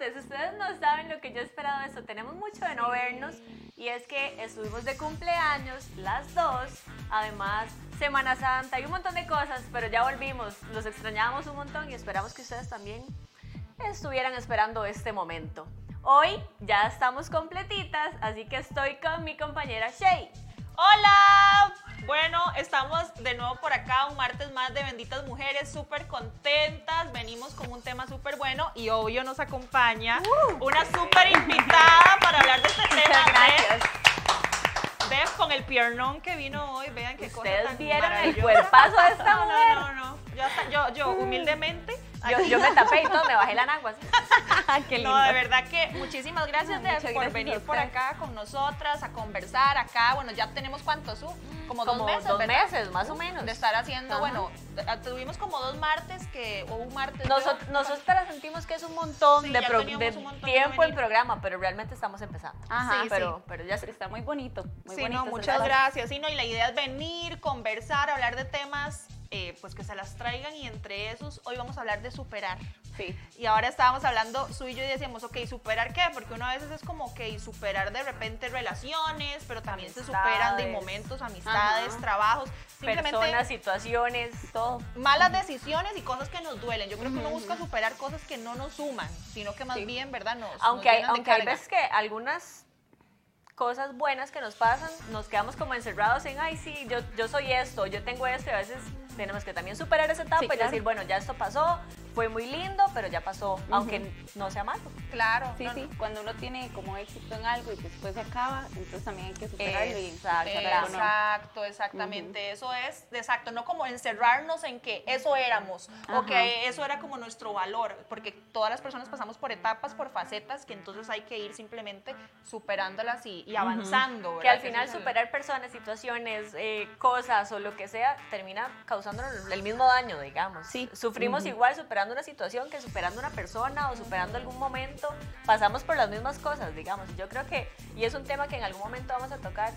martes. Ustedes no saben lo que yo he esperado de esto. Tenemos mucho de no vernos y es que estuvimos de cumpleaños las dos. Además, Semana Santa y un montón de cosas, pero ya volvimos. Los extrañábamos un montón y esperamos que ustedes también estuvieran esperando este momento. Hoy ya estamos completitas, así que estoy con mi compañera Shay. Hola, bueno, estamos de nuevo por acá, un martes más de Benditas Mujeres, súper contentas, venimos con un tema súper bueno y obvio nos acompaña Uh. una súper invitada para hablar de este tema. gracias. Vean con el piernón que vino hoy, vean qué cosa Ustedes tan vieron el cuerpazo de esta No, mujer. no, no, no, yo, hasta- yo, yo humildemente Yo, yo me tapé y todo, me bajé la nagua. Qué No, de verdad que muchísimas gracias de- por gracias venir por acá con nosotras, a conversar acá. Bueno, ya tenemos cuántos, Su? Como, Como dos meses, dos ¿verdad? meses, más o menos. De estar haciendo, Ajá. bueno, t- tuvimos como dos martes que, o un martes. Nosotros, yo- nosotras sentimos que es un montón Sí, de, ya pro- teníamos de un montón de tiempo venir. programa, pero realmente estamos empezando. Ajá, Sí, pero, pero ya está muy bonito. Muy Sí, bonito no, muchas gracias. Sí, no, y la idea es venir, conversar, hablar de temas, eh, pues que se las traigan y entre esos hoy vamos a hablar de superar. Sí. Y ahora estábamos hablando, su y yo y decíamos, ok, ¿superar qué? Porque una vez es como, ok, superar de repente relaciones, pero también se superan de momentos, amistades, Ajá. trabajos, simplemente personas, situaciones, Todo. malas decisiones y cosas que nos duelen. Yo creo que uno busca superar cosas que no nos suman, sino que más Sí. bien, ¿verdad? Nos, nos aunque hay, llenan de aunque hay veces que algunas cosas buenas que nos pasan, nos quedamos como encerrados en, ay, sí, yo, yo soy esto, yo tengo esto, y a veces tenemos que también superar esa etapa Sí, y claro. decir, bueno, ya esto pasó, fue muy lindo, pero ya pasó, aunque no sea malo. Claro, Sí, no, sí. Cuando uno tiene como éxito en algo y después se acaba, entonces también hay que superarlo. y Exacto, ¿no? Exacto, exactamente. Eso es, exacto, no como encerrarnos en que eso éramos o Ajá. que eso era como nuestro valor, porque todas las personas pasamos por etapas, por facetas, que entonces hay que ir simplemente superándolas y, y avanzando. Que al final superar personas, situaciones, eh, cosas o lo que sea, termina causándonos el mismo daño, digamos. Sí. Sufrimos igual superando una situación que superando una persona o superando algún momento. Pasamos por las mismas cosas, digamos. Y Yo creo que, y es un tema que en algún momento vamos a tocar.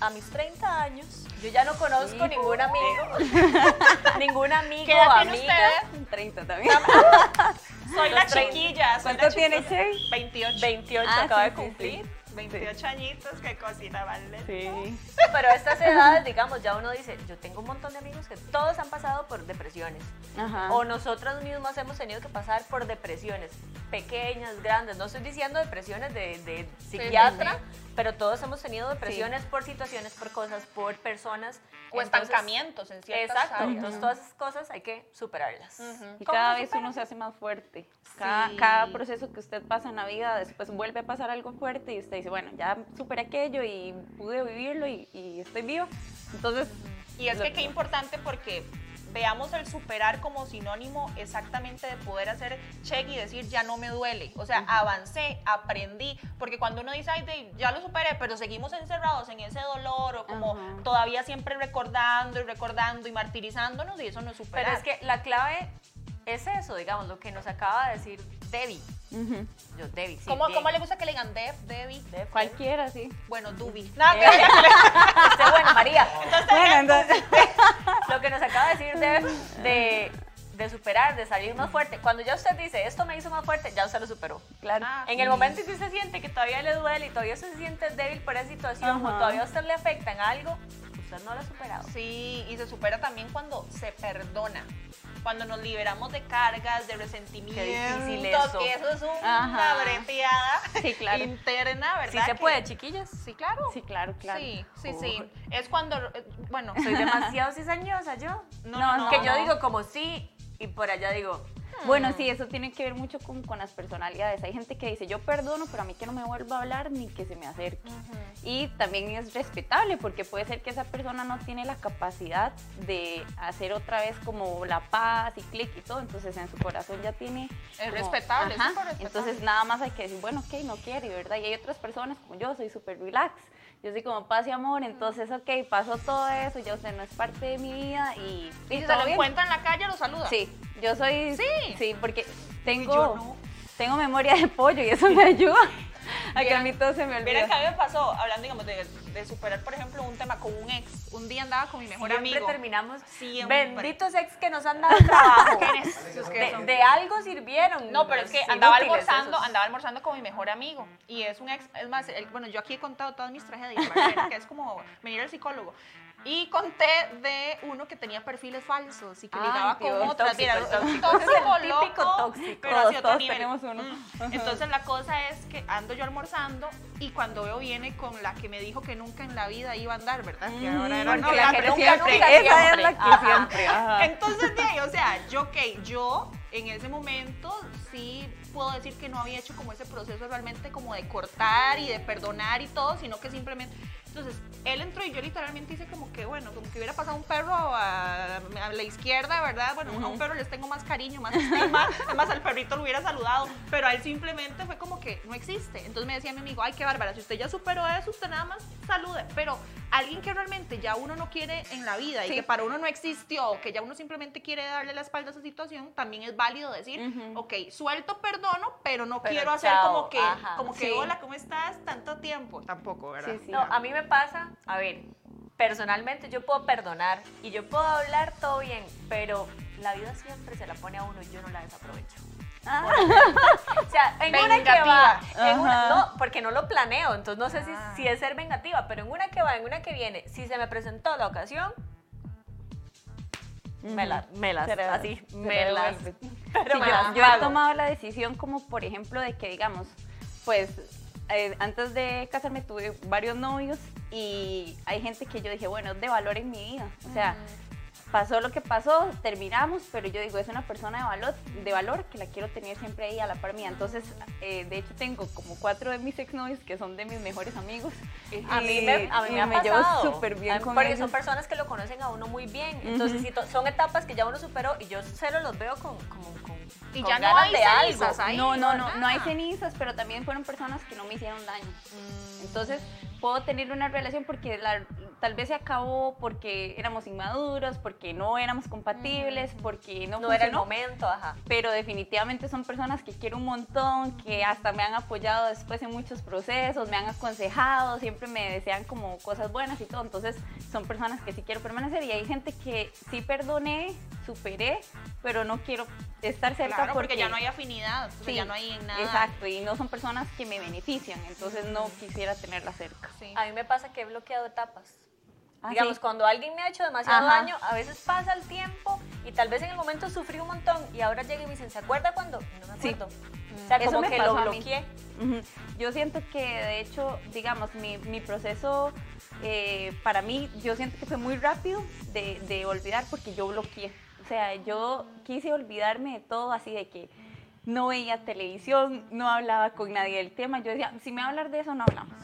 A mis 30 años, yo ya no conozco Sí. ningún amigo, ningún amigo ¿Qué o tiene amiga. usted? 30 también. Soy la chiquilla. soy ¿Cuánto la tiene chiquilla. Shay? 28. 28 Ah, acaba sí, de sí, sí. Cumplir. 28 añitos, qué cosita, ¿vale? Sí. Pero a estas edades, digamos, ya uno dice, yo tengo un montón de amigos que todos han pasado por depresiones. Ajá. O nosotros mismos hemos tenido que pasar por depresiones, pequeñas, grandes. No estoy diciendo depresiones de, de psiquiatra, sí. pero todos hemos tenido depresiones por situaciones, por cosas, por personas. O Entonces, estancamientos en ciertas Exacto. áreas. Entonces todas esas cosas hay que superarlas. Ujú. Y ¿Cómo cada vez uno se hace más fuerte. Cada, Sí. cada proceso que usted pasa en la vida, después vuelve a pasar algo fuerte y usted dice, bueno, ya superé aquello y pude vivirlo y, y estoy viva. Entonces, Y es lo- que qué importante porque veamos el superar como sinónimo exactamente de poder hacer check y decir ya no me duele. O sea, avancé, aprendí. Porque cuando uno dice, ay, ya lo superé, pero seguimos encerrados en ese dolor o como Ajá. todavía siempre recordando y recordando y martirizándonos y eso no es superar. Pero es que la clave es eso, digamos, lo que nos acaba de decir Debbie. Yo, Debbie, sí. ¿Cómo, cómo le gusta que le digan Deb, Debbie? Deb, cualquiera, sí. Bueno, Dubi. Eh, Usted, bueno, María. Bueno, entonces, Lo que nos acaba de decir de, de, de superar, de salir más fuerte. Cuando ya usted dice, esto me hizo más fuerte, ya usted lo superó. claro. Ah, En el momento en que usted siente que todavía le duele y todavía se siente débil por esa situación o todavía a usted le afecta en algo, no lo ha superado. Sí, y se supera también cuando se perdona. Cuando nos liberamos de cargas, de resentimientos. difícil eso. que eso es una Ajá. breteada Sí, claro. interna, ¿verdad? Sí se Que- puede, chiquillas. Sí, claro. Sí, claro, claro. Sí, sí, sí. Es cuando, eh, bueno, Soy demasiado cizañosa yo. no, No, no, no, que yo digo como sí y por allá digo, Bueno, sí, eso tiene que ver mucho con, con las personalidades. Hay gente que dice, yo perdono, pero a mí que no me vuelva a hablar ni que se me acerque. Y también es respetable porque puede ser que esa persona no tiene la capacidad de hacer otra vez como la paz y clic y todo, entonces en su corazón ya tiene... Es como- respetable, es Ajá, respetable. Entonces nada más hay que decir, bueno, ok, no quiere, ¿verdad? Y hay otras personas como yo, soy súper relax. Yo soy como paz y amor, entonces, ok, pasó todo eso, ya usted no es parte de mi vida y, Y si se todo lo bien. encuentra en la calle, lo saluda. Sí, yo soy. Sí. Sí, porque tengo, yo no. tengo memoria de pollo y eso me ayuda a que a mí todo se me Mira olvida. que a mí me pasó, hablando, digamos, de de superar, por ejemplo, un tema con un ex. Un día andaba con mi mejor Siempre amigo. terminamos. Siempre. Benditos ex que nos han dado trabajo. De, de algo sirvieron. No, pero es que andaba almorzando, esos. andaba almorzando con mi mejor amigo. Y es un ex, es más, el- bueno, yo aquí he contado todas mis tragedias, que es como venir al psicólogo. Y conté de uno que tenía perfiles falsos y que Ay, ligaba Dios, con otras. tóxico, Mira, tóxico. tóxico, El típico loco, tóxico. Pero Todos- todos tenemos uno. Entonces la cosa es que ando yo almorzando y cuando veo viene con la que me dijo que nunca en la vida iba a andar, ¿verdad? Que ahora era Porque novia, la que nunca, nunca, esa es siempre. la que Ajá. siempre. ajá. Entonces, de ahí, o sea, yo, ok, yo en ese momento sí puedo decir que no había hecho como ese proceso realmente como de cortar y de perdonar y todo, sino que simplemente, entonces, él entró y yo literalmente hice como que, bueno, como que hubiera pasado un perro a, a la izquierda, ¿verdad? Bueno, a un perro les tengo más cariño, más estima, además al perrito lo hubiera saludado, pero a él simplemente fue como que no existe. Entonces me decía mi amigo, ay, qué bárbara, si usted ya superó eso, usted nada más salude, pero alguien que realmente ya uno no quiere en la vida y Sí. que para uno no existió, que ya uno simplemente quiere darle la espalda a esa situación, también es válido decir, Ujú. ok, suelto, perdono, pero no Pero quiero hacer chao, como que, ajá. como que, Sí. hola, ¿cómo estás? Tanto tiempo. Tampoco, ¿verdad? Sí, sí. No, a mí me pasa, a ver, personalmente yo puedo perdonar y yo puedo hablar todo bien, pero la vida siempre se la pone a uno y yo no la desaprovecho. Ah. O sea, en una que Vengativa. va, en una- no, porque no lo planeo, entonces no sé si, Ah. si es ser vengativa, pero en una que va, en una que viene, si se me presentó la ocasión, me la, me las, Se le- así, se me le las, devuelve. pero Sí, me yo, las yo he tomado la decisión como por ejemplo de que digamos, pues eh, antes de casarme tuve varios novios y hay gente que yo dije, bueno, es de valor en mi vida. O sea, pasó lo que pasó, terminamos, pero yo digo, es una persona de valor, de valor que la quiero tener siempre ahí a la par mía. Entonces, eh, de hecho tengo como cuatro de mis exnovios que son de mis mejores amigos. A mí me, a mí me ha me llevo súper bien A con Porque ellos. son personas que lo conocen a uno muy bien. Entonces, son etapas que ya uno superó y yo cero los veo con, como, con, Y ya no hay de cenizas algo. ahí. No, no, no, no hay cenizas, pero también fueron personas que no me hicieron daño. Entonces, puedo tener una relación porque la- tal vez se acabó porque éramos inmaduros, porque no éramos compatibles, porque no, No era el momento, ajá. Pero definitivamente son personas que quiero un montón, que hasta me han apoyado después en muchos procesos, me han aconsejado, siempre me desean como cosas buenas y todo. Entonces, son personas que sí quiero permanecer y hay gente que sí perdoné, superé, pero no quiero estar cerca Claro, porque, ya no hay afinidad, Sí, ya no hay nada. Exacto, y no son personas que me benefician, entonces no quisiera tenerla cerca. Sí. A mí me pasa que he bloqueado etapas. Ah, Digamos, sí. cuando alguien me ha hecho demasiado Ajá. daño, a veces pasa el tiempo y tal vez en el momento sufrí un montón y ahora llega y me dicen, ¿se acuerda cuando? No me Sí. acuerdo. O sea, Eso como me que lo bloqueé. Yo siento que, de hecho, digamos, mi, mi proceso eh, para mí, yo siento que fue muy rápido de, de olvidar porque yo bloqueé. O sea, yo quise olvidarme de todo así de que no veía televisión, no hablaba con nadie del tema. Yo decía, si me va a hablar de eso, no hablamos.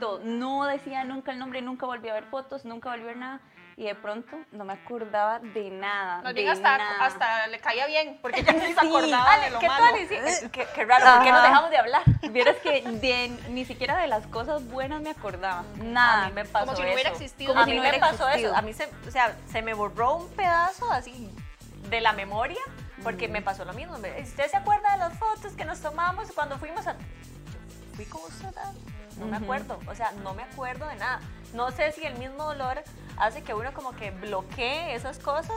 Todo. No decía nunca el nombre, nunca volví a ver fotos, nunca volví a ver nada. Y de pronto no me acordaba de nada. Más de bien hasta, nada. hasta le caía bien, porque ya ni se acordaba de lo ¿qué malo. tal? Eh, qué, qué raro, ¿por qué nos Ajá. dejamos de hablar? Vieras que de- ni siquiera de las cosas buenas me acordaba. Nada. A mí me pasó Como si no hubiera eso. existido. a Como si mí no me pasó existido. eso. A mí se, o sea, se me borró un pedazo así de la memoria porque me pasó lo mismo. ¿Usted se acuerda de las fotos que nos tomamos cuando fuimos a... Yo fui con usted, ah? No me acuerdo. O sea, no me acuerdo de nada. No sé si el mismo dolor hace que uno como que bloquee esas cosas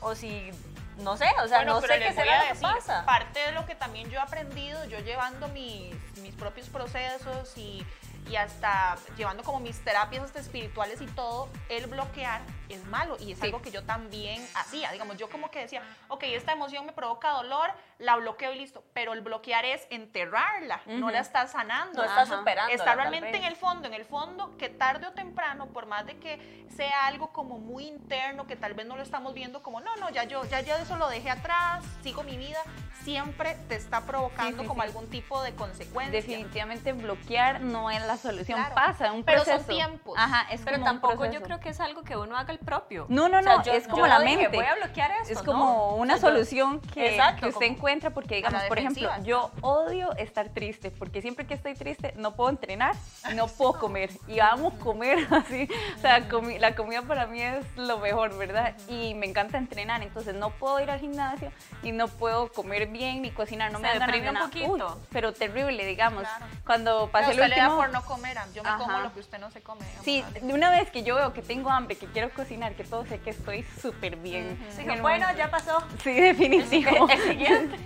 o si... No sé, o sea, Bueno, no pero sé qué será lo que pasa. parte de lo que también yo he aprendido, yo llevando mis, mis propios procesos y, y hasta llevando como mis terapias hasta espirituales y todo, el bloquear es malo y es Sí. algo que yo también hacía. Digamos, yo como que decía, ok, esta emoción me provoca dolor, la bloqueo y listo, pero el bloquear es enterrarla, no la está sanando. No está Ajá. superando. Está realmente en el fondo, en el fondo, que tarde o temprano, por más de que sea algo como muy interno, que tal vez no lo estamos viendo como, no, no, ya yo, ya yo eso lo dejé atrás, sigo mi vida, siempre te está provocando Sí, sí, como algún tipo de consecuencia. Definitivamente bloquear no es la solución. Claro. Pasa, un Pero son proceso. tiempos. Ajá, es Pero como un tampoco yo proceso. creo que es algo que uno haga el propio. No, no, O sea, no, yo- es como yo la no dije, mente. voy a bloquear esto. Es como no. una O sea, yo- solución que, Exacto, que usted encuentra porque, digamos, por ejemplo, yo odio estar triste porque siempre que estoy triste no puedo entrenar, no puedo comer y amo comer así. O sea, comi- la comida para mí es lo mejor, ¿verdad? Y me encanta entrenar, entonces no puedo ir al gimnasio y no puedo comer bien ni cocinar, no Se me de un poquito. Uy, pero terrible, digamos. Claro. Cuando Pero pasé a el usted le da último... por no comer, yo me Ajá. como lo que usted no se come. digamos, Sí, de una vez que yo veo que tengo hambre, que quiero cocinar, que todo sé que estoy súper bien. En el bueno, momento- ya pasó. Sí, definitivo. El siguiente.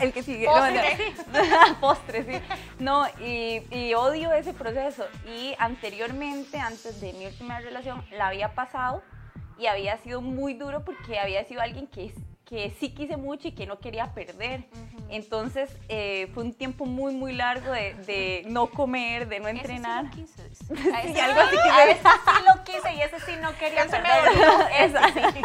el que sigue. Postre. No, no. Postre, sí. No, y, y odio ese proceso. Y anteriormente, antes de mi última relación, la había pasado y había sido muy duro porque había sido alguien que, que sí quise mucho y que no quería perder. Entonces, eh, fue un tiempo muy, muy largo de, de no comer, de no entrenar. Ese sí lo quise. Sí, algo así que A ese sí lo quise y ese sí no quería me. Ese sí.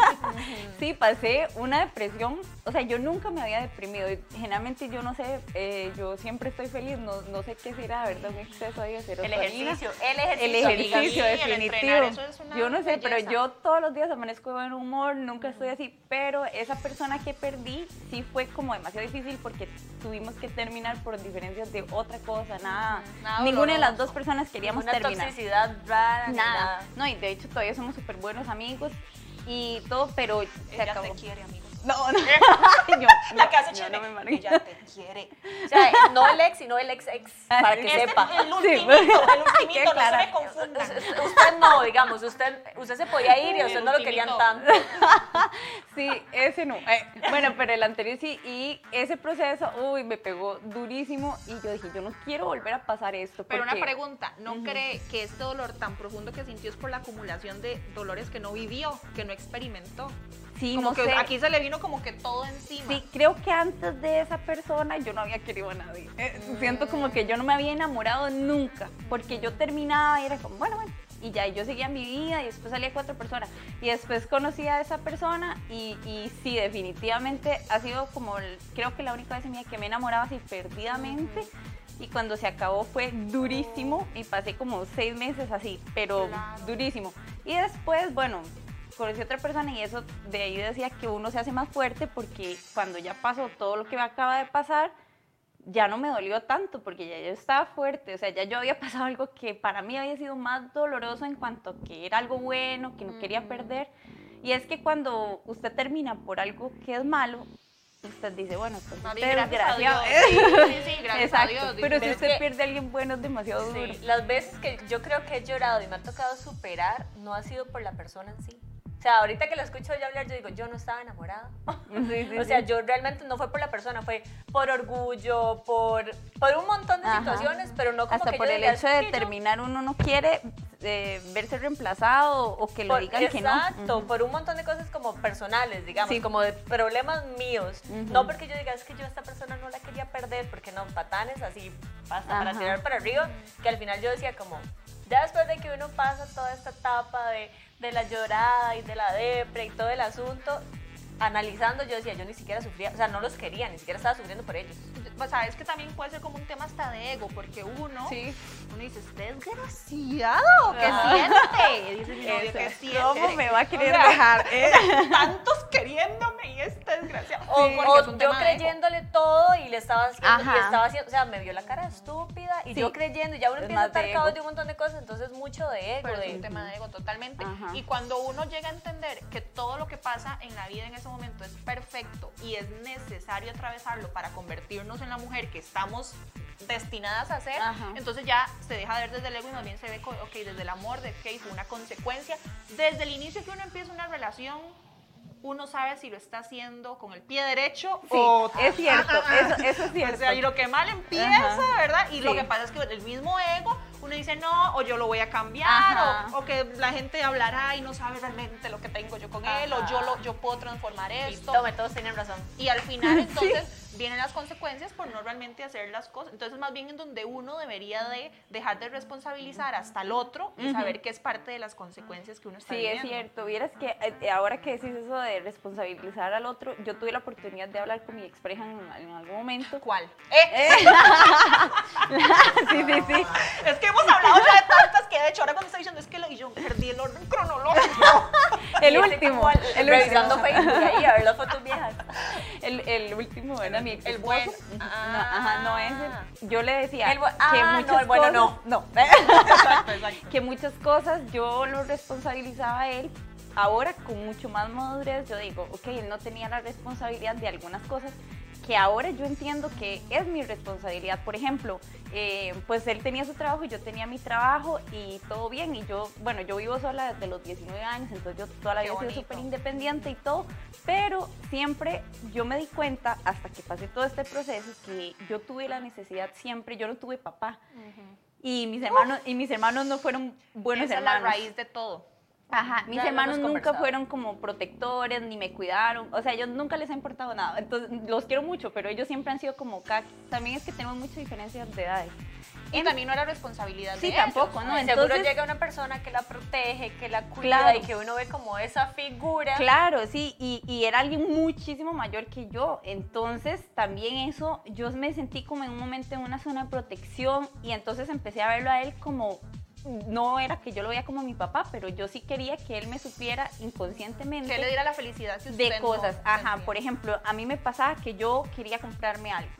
Sí, pasé una depresión. O sea, yo nunca me había deprimido. Generalmente yo no sé, eh, yo siempre estoy feliz. No, no sé qué será, ¿verdad? Un exceso ahí de El serotonina. ejercicio, el ejercicio. El amiga. ejercicio, Sí, el definitivo. entrenar, eso es una yo no sé, pero yo todos los días amanezco de buen humor, nunca estoy así. Pero esa persona que perdí sí fue como demasiado difícil porque tuvimos que terminar por diferencias de otra cosa, nada. Nada Ninguna de las dos personas queríamos Una terminar. toxicidad rara. Nada. No, y de hecho todavía somos súper buenos amigos y todo, pero se Ella acabó. te quiere, amigo. No, no. Yo- La que hace no. Ella te quiere. O sea, no el ex, sino el ex ex. Para que Este sepa. el Sí, ultimito, el ultimito, no se me confundan. Usted no, digamos, usted, usted se podía ir y a usted El no lo querían tanto. Sí, ese no. Eh, bueno, pero el anterior sí. Y ese proceso, uy, me pegó durísimo. Y yo dije, yo no quiero volver a pasar esto. Pero una pregunta, ¿no cree que este dolor tan profundo que sintió es por la acumulación de dolores que no vivió, que no experimentó? Sí, Como no que sé. aquí se le vino como que todo encima. Sí, creo que antes de esa persona yo no había querido a nadie. Eh, Siento como que yo no me había enamorado nunca, porque yo terminaba y era como, bueno, bueno, y ya yo seguía mi vida y después salía cuatro personas. Y después conocí a esa persona y, y sí, definitivamente ha sido como, el- creo que la única vez en mi vida que me enamoraba así perdidamente. Y cuando se acabó fue durísimo y pasé como seis meses así, pero Claro. durísimo. Y después, bueno, conocí a otra persona y eso de ahí decía que uno se hace más fuerte porque cuando ya pasó todo lo que me acaba de pasar, ya no me dolió tanto porque ya yo estaba fuerte, o sea, ya yo había pasado algo que para mí había sido más doloroso en cuanto a que era algo bueno, que no quería perder. Y es que cuando usted termina por algo que es malo, usted dice, bueno, pues Más usted es gracias desgraciado. Sí, sí, sí, gracias Exacto, a Dios. pero si usted que- pierde a alguien bueno es demasiado duro. Las veces que yo creo que he llorado y me ha tocado superar no ha sido por la persona en sí. O sea, ahorita que lo escucho yo hablar, yo digo, yo no estaba enamorada. Sí, sí, O sea, sí. yo realmente no fue por la persona, fue por orgullo, por, por un montón de Ajá. situaciones, pero no como Hasta que por yo el hecho "Es de que yo terminar uno no quiere eh, verse reemplazado o que le Por- digan que no. Exacto, Ujú. por un montón de cosas como personales, digamos, Sí. como de problemas míos. Ujú. No porque yo diga, es que yo a esta persona no la quería perder, porque no, patanes así pasa para tirar para arriba, que al final yo decía como, ya después de que uno pasa toda esta etapa de, de la llorada y de la depre y todo el asunto, analizando yo decía, yo ni siquiera sufría, o sea, no los quería, ni siquiera estaba sufriendo por ellos. Pues sabes que también puede ser como un tema hasta de ego, porque uno, Sí. uno dice, usted es desgraciado, ¿qué Ah. siente? Dice mi novio, Eso. ¿qué siente? ¿Cómo me va a querer O sea, dejar? eh? Tantos queriéndome y este desgraciado. O, Sí, o es un yo tema de ego. creyéndole todo y le estaba haciendo, y estaba haciendo, o sea, me vio la cara estúpida y Sí. yo creyendo, y ya uno Es empieza a de estar ego. de un montón de cosas, entonces mucho de ego. Pero de, es un tema de ego totalmente. Ajá. Y cuando uno llega a entender que todo lo que pasa en la vida en ese momento es perfecto y es necesario atravesarlo para convertirnos en la mujer que estamos destinadas a ser, Ajá. entonces ya se deja de ver desde el ego y más bien se ve, ok, desde el amor, de que fue una consecuencia. Desde el inicio que uno empieza una relación, uno sabe si lo está haciendo con el pie derecho Sí, o... es cierto, eso, eso es o cierto. sea, y lo que mal empieza, Ajá. ¿verdad? Y lo Sí. que pasa es que el mismo ego, dice no, o yo lo voy a cambiar, o, o que la gente hablará y no sabe realmente lo que tengo yo con él, o yo, lo, yo puedo transformar y esto. tome, todos tienen razón. Y al final entonces vienen las consecuencias por no realmente hacer las cosas. Entonces más bien en donde uno debería de dejar de responsabilizar hasta el otro y saber que es parte de las consecuencias que uno está Sí, es cierto. Vieras que eh, ahora que decís eso de responsabilizar al otro, yo tuve la oportunidad de hablar con mi expareja en, en algún momento. ¿Cuál? Eh, sí, sí, sí. Es que hemos hablado ya de tantas que de hecho ahora cuando estoy diciendo es que lo, y yo perdí el orden cronológico. El último. El revisando. Facebook ahí a ver las fotos viejas. El, el último era mi ex el bueno. esposo. No, ajá, no ese. Yo le decía El que ah, no, muchas el bueno cosas, no. Exacto, exacto. que muchas cosas yo lo responsabilizaba a él. Ahora con mucho más madurez yo digo, ok, él no tenía la responsabilidad de algunas cosas, que ahora yo entiendo que es mi responsabilidad. Por ejemplo, eh, pues él tenía su trabajo y yo tenía mi trabajo y todo bien. Y yo, bueno, yo vivo sola desde los 19 años, entonces yo toda la vida he sido súper independiente y todo. Pero siempre yo me di cuenta, hasta que pasé todo este proceso, que yo tuve la necesidad siempre, yo no tuve papá. Y mis hermanos, y mis hermanos no fueron buenos Esa hermanos. es la raíz de todo. Ajá, mis hermanos nunca conversado. fueron como protectores, ni me cuidaron, o sea, ellos nunca les ha importado nada, entonces los quiero mucho, pero ellos siempre han sido como, ca- también es que tenemos muchas diferencias de edades. Y también no era responsabilidad Sí, de ellos. tampoco, ¿no? Y seguro Entonces- llega una persona que la protege, que la cuida Claro. y que uno ve como esa figura. Claro, sí, y, y era alguien muchísimo mayor que yo, entonces también eso, yo me sentí como en un momento en una zona de protección y entonces empecé a verlo a él como, no era que yo lo veía como mi papá, pero yo sí quería que él me supiera inconscientemente. Que le diera la felicidad que usted de no cosas. Ajá, sentía. por ejemplo, a mí me pasaba que yo quería comprarme algo.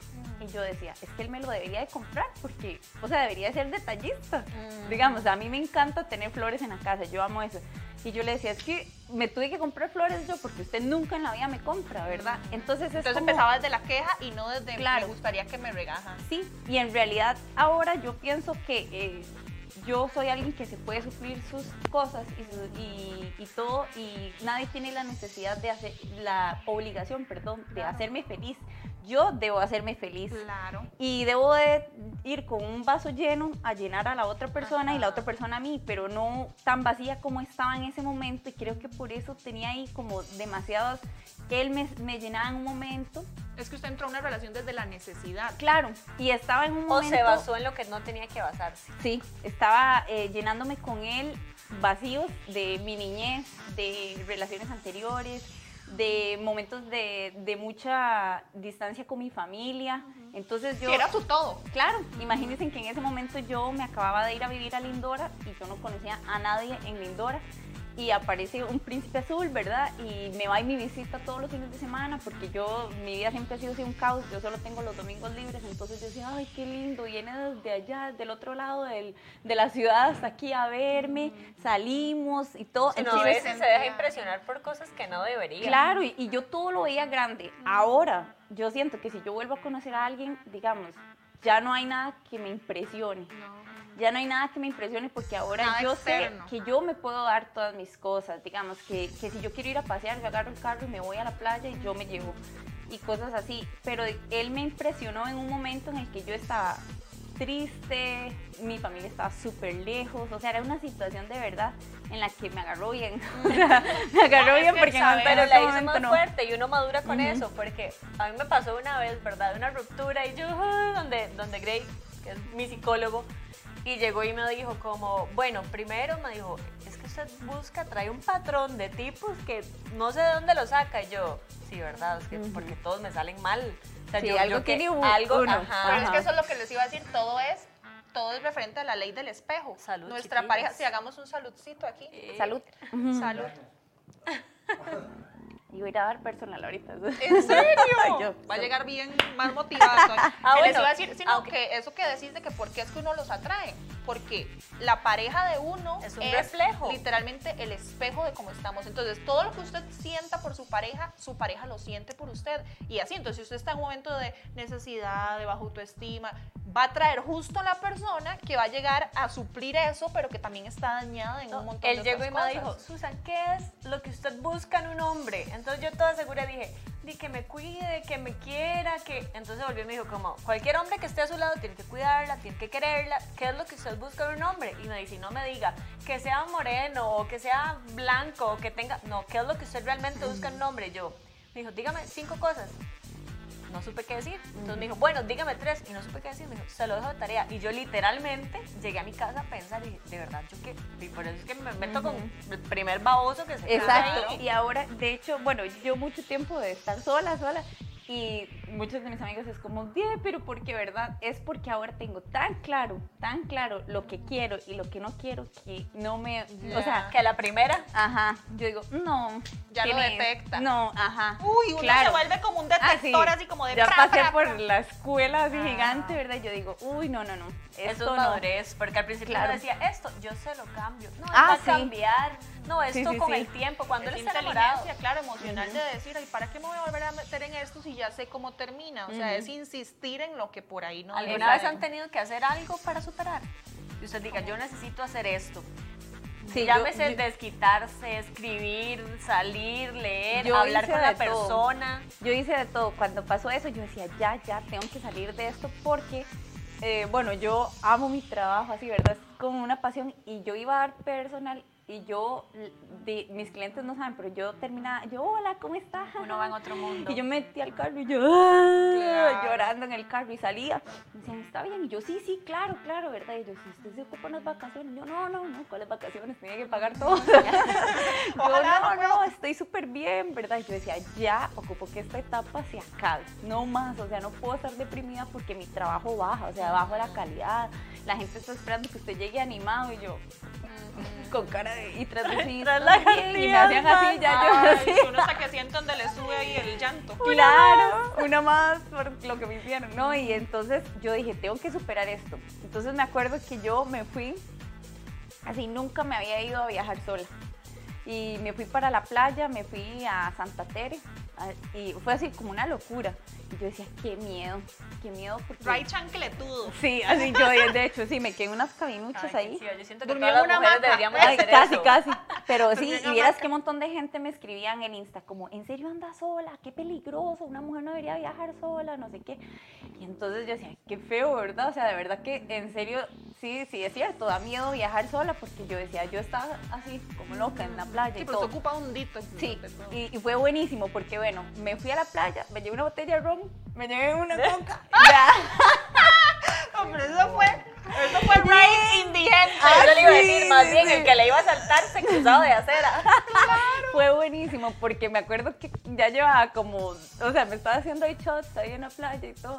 Y yo decía, es que él me lo debería de comprar porque, o sea, debería de ser detallista. Mm. Digamos, a mí me encanta tener flores en la casa, yo amo eso. Y yo le decía, es que me tuve que comprar flores yo porque usted nunca en la vida me compra, ¿verdad? Entonces es Entonces como- empezaba desde la queja y no desde Claro. me gustaría que me regajan. Sí, y en realidad ahora yo pienso que eh, yo soy alguien que se puede suplir sus cosas y, su- y- y todo y nadie tiene la necesidad de hacer, la obligación, perdón, de hacerme feliz. Yo debo hacerme feliz. Claro. Y debo de ir con un vaso lleno a llenar a la otra persona y la otra persona a mí, pero no tan vacía como estaba en ese momento. Y creo que por eso tenía ahí como demasiadas, él me, me llenaba en un momento, Es que usted entró a una relación desde la necesidad. claro, y estaba en un O momento... se basó en lo que no tenía que basarse. Sí, estaba eh, llenándome con él vacíos de mi niñez, de relaciones anteriores, de momentos de, de mucha distancia con mi familia. Entonces yo... Era su todo. Claro, imagínense que en ese momento yo me acababa de ir a vivir a Lindora y yo no conocía a nadie en Lindora y aparece un príncipe azul, ¿verdad? Y me va y me visita todos los fines de semana porque yo, mi vida siempre ha sido así un caos, yo solo tengo los domingos libres, entonces yo decía, ay, qué lindo, viene desde allá, del otro lado del- de la ciudad hasta aquí a verme, salimos y todo. Uno a Entonces, veces se deja impresionar por cosas que no debería. Claro, y, y yo todo lo veía grande. Ahora, yo siento que si yo vuelvo a conocer a alguien, digamos, ya no hay nada que me impresione. Ya no hay nada que me impresione porque ahora Nada yo externo. sé que yo me puedo dar todas mis cosas. Digamos, que, que si yo quiero ir a pasear, yo agarro el carro y me voy a la playa y yo me llevo. Y cosas así. Pero él me impresionó en un momento en el que yo estaba triste, mi familia estaba súper lejos, o sea, era una situación de verdad en la que me agarró bien. Me agarró No, bien que porque en Pero la hizo más no. fuerte y uno madura con eso, porque a mí me pasó una vez, ¿verdad? Una ruptura y yo, ah, donde, donde Gray, que es mi psicólogo, y llegó y me dijo como, bueno, primero me dijo, es que usted busca, trae un patrón de tipos que no sé de dónde lo saca. Y yo, sí, ¿verdad? Es que porque todos me salen mal. O sea, Sí, yo, algo yo que tiene un- algo, uno. ajá. Pero es que eso es lo que les iba a decir, todo es, todo es referente a la ley del espejo. Salud, Nuestra chiquillos. pareja, si hagamos un saludcito aquí. Eh, Salud. Salud. Y voy a ir a dar personal ahorita. ¿En serio? Yo- Va a llegar bien más motivada. estoy. Ah, bueno, a decir, sino aunque- que eso que decís de que por qué es que uno los atrae. Porque la pareja de uno Es un reflejo. literalmente el espejo de cómo estamos. Entonces, todo lo que usted sienta por su pareja, su pareja lo siente por usted. Y así, entonces, si usted está en un momento de necesidad, de baja autoestima, va a traer justo la persona que va a llegar a suplir eso, pero que también está dañada en No, un montón él de llegó y me dijo. Susan, ¿qué es lo que usted busca en un hombre? Entonces yo toda segura dije, di que me cuide, que me quiera, que... Entonces volvió y me dijo como, cualquier hombre que esté a su lado tiene que cuidarla, tiene que quererla. ¿Qué es lo que usted busca en un hombre? Y me dice, no me diga que sea moreno o que sea blanco o que tenga... No, ¿qué es lo que usted realmente busca en un hombre? Yo, me dijo, dígame cinco cosas. No supe qué decir. Entonces me dijo, bueno, dígame tres. Y no supe qué decir. Me dijo, se lo dejo de tarea. Y yo literalmente llegué a mi casa a pensar y dije, de verdad, yo qué. Y por eso es que me meto con el primer baboso que se Exacto. ahí. Y ahora, de hecho, bueno, yo mucho tiempo de estar sola, sola. Y muchos de mis amigos es como, bien, pero porque, ¿verdad? Es porque ahora tengo tan claro, tan claro lo que quiero y lo que no quiero que no me... O sea, que a la primera. ajá, yo digo, no. Ya lo ¿quién es? detecta. No, ajá. Uy, uno claro. se vuelve como un Ah, detector sí. así como de Ya pra, pasé pra, por la escuela así Ah. gigante, ¿verdad? Yo digo, uy, no, no, no. Eso Esto es no. madurez, porque al principio Claro. decía, esto, yo se lo cambio. No, Ah, va a sí. cambiar. No, esto sí, con sí. el tiempo, cuando es él está enamorado. claro, emocional de decir, ay, ¿para qué me voy a volver a meter en esto si ya sé cómo termina? O sea, es insistir en lo que por ahí no ¿Alguna vez han tenido que hacer algo para superar? Y usted diga, yo necesito hacer esto. Sí, Llámese yo- yo- desquitarse, escribir, salir, leer, hablar con la todo. persona. Yo hice de todo. Cuando pasó eso, yo decía, ya, ya, tengo que salir de esto porque, eh, bueno, yo amo mi trabajo, así, ¿verdad? Es como una pasión. Y yo iba a dar personal y yo, de- mis clientes no saben, pero yo terminaba, yo, hola, ¿cómo estás? Uno va en otro mundo. Y yo me metí al carro y yo, "Ah", Claro. llorando en el carro y salía. Me decían, ¿está bien? Y yo, sí, sí, claro, claro, ¿verdad? Y yo, si usted se ocupa unas vacaciones. Yo, no, no, no, ¿cuáles vacaciones? Tiene que pagar todo. yo, Ojalá, no, no, estoy súper bien, ¿verdad? Y yo decía, ya ocupo que esta etapa se acabe, no más. O sea, no puedo estar deprimida porque mi trabajo baja, o sea, bajo la calidad. La gente está esperando que usted llegue animado y yo, con cara y tras y me hacían así, ya yo así. uno hasta que siente donde le sube ahí el llanto. Claro, una más por lo que me hicieron, ¿no? Y entonces yo dije, tengo que superar esto. Entonces me acuerdo que yo me fui, así nunca me había ido a viajar sola. Y me fui para la playa, me fui a Santa Tere, a- y fue así como una locura. Y yo decía, qué miedo, qué miedo porque... Right chancletudo. Sí, así yo, de hecho, sí, me quedé en unas cabinuchas Ay, ahí. sí, yo siento que Durmió todas las una mujeres deberíamos Ay, hacer casi, eso. casi. Pero sí, y vieras un montón de gente me escribía en Insta como, ¿en serio anda sola? Qué peligroso, una mujer no debería viajar sola, no sé qué. Y entonces yo decía, qué feo, ¿verdad? O sea, de verdad que en serio, sí, sí es cierto, da miedo viajar sola porque yo decía, yo estaba así como loca en la playa Sí, y pero se todo. ocupa dito. Sí, y, y fue buenísimo porque, bueno, me fui a la playa, me llevé una botella de ron, me llevé una coca. Hombre, eso fue, eso fue right indigente. Yo le iba a decir, más bien, el que le iba a saltar se cruzado de acera. Fue buenísimo porque me acuerdo que ya llevaba como, o sea, me estaba haciendo ahí shots ahí en la playa y todo.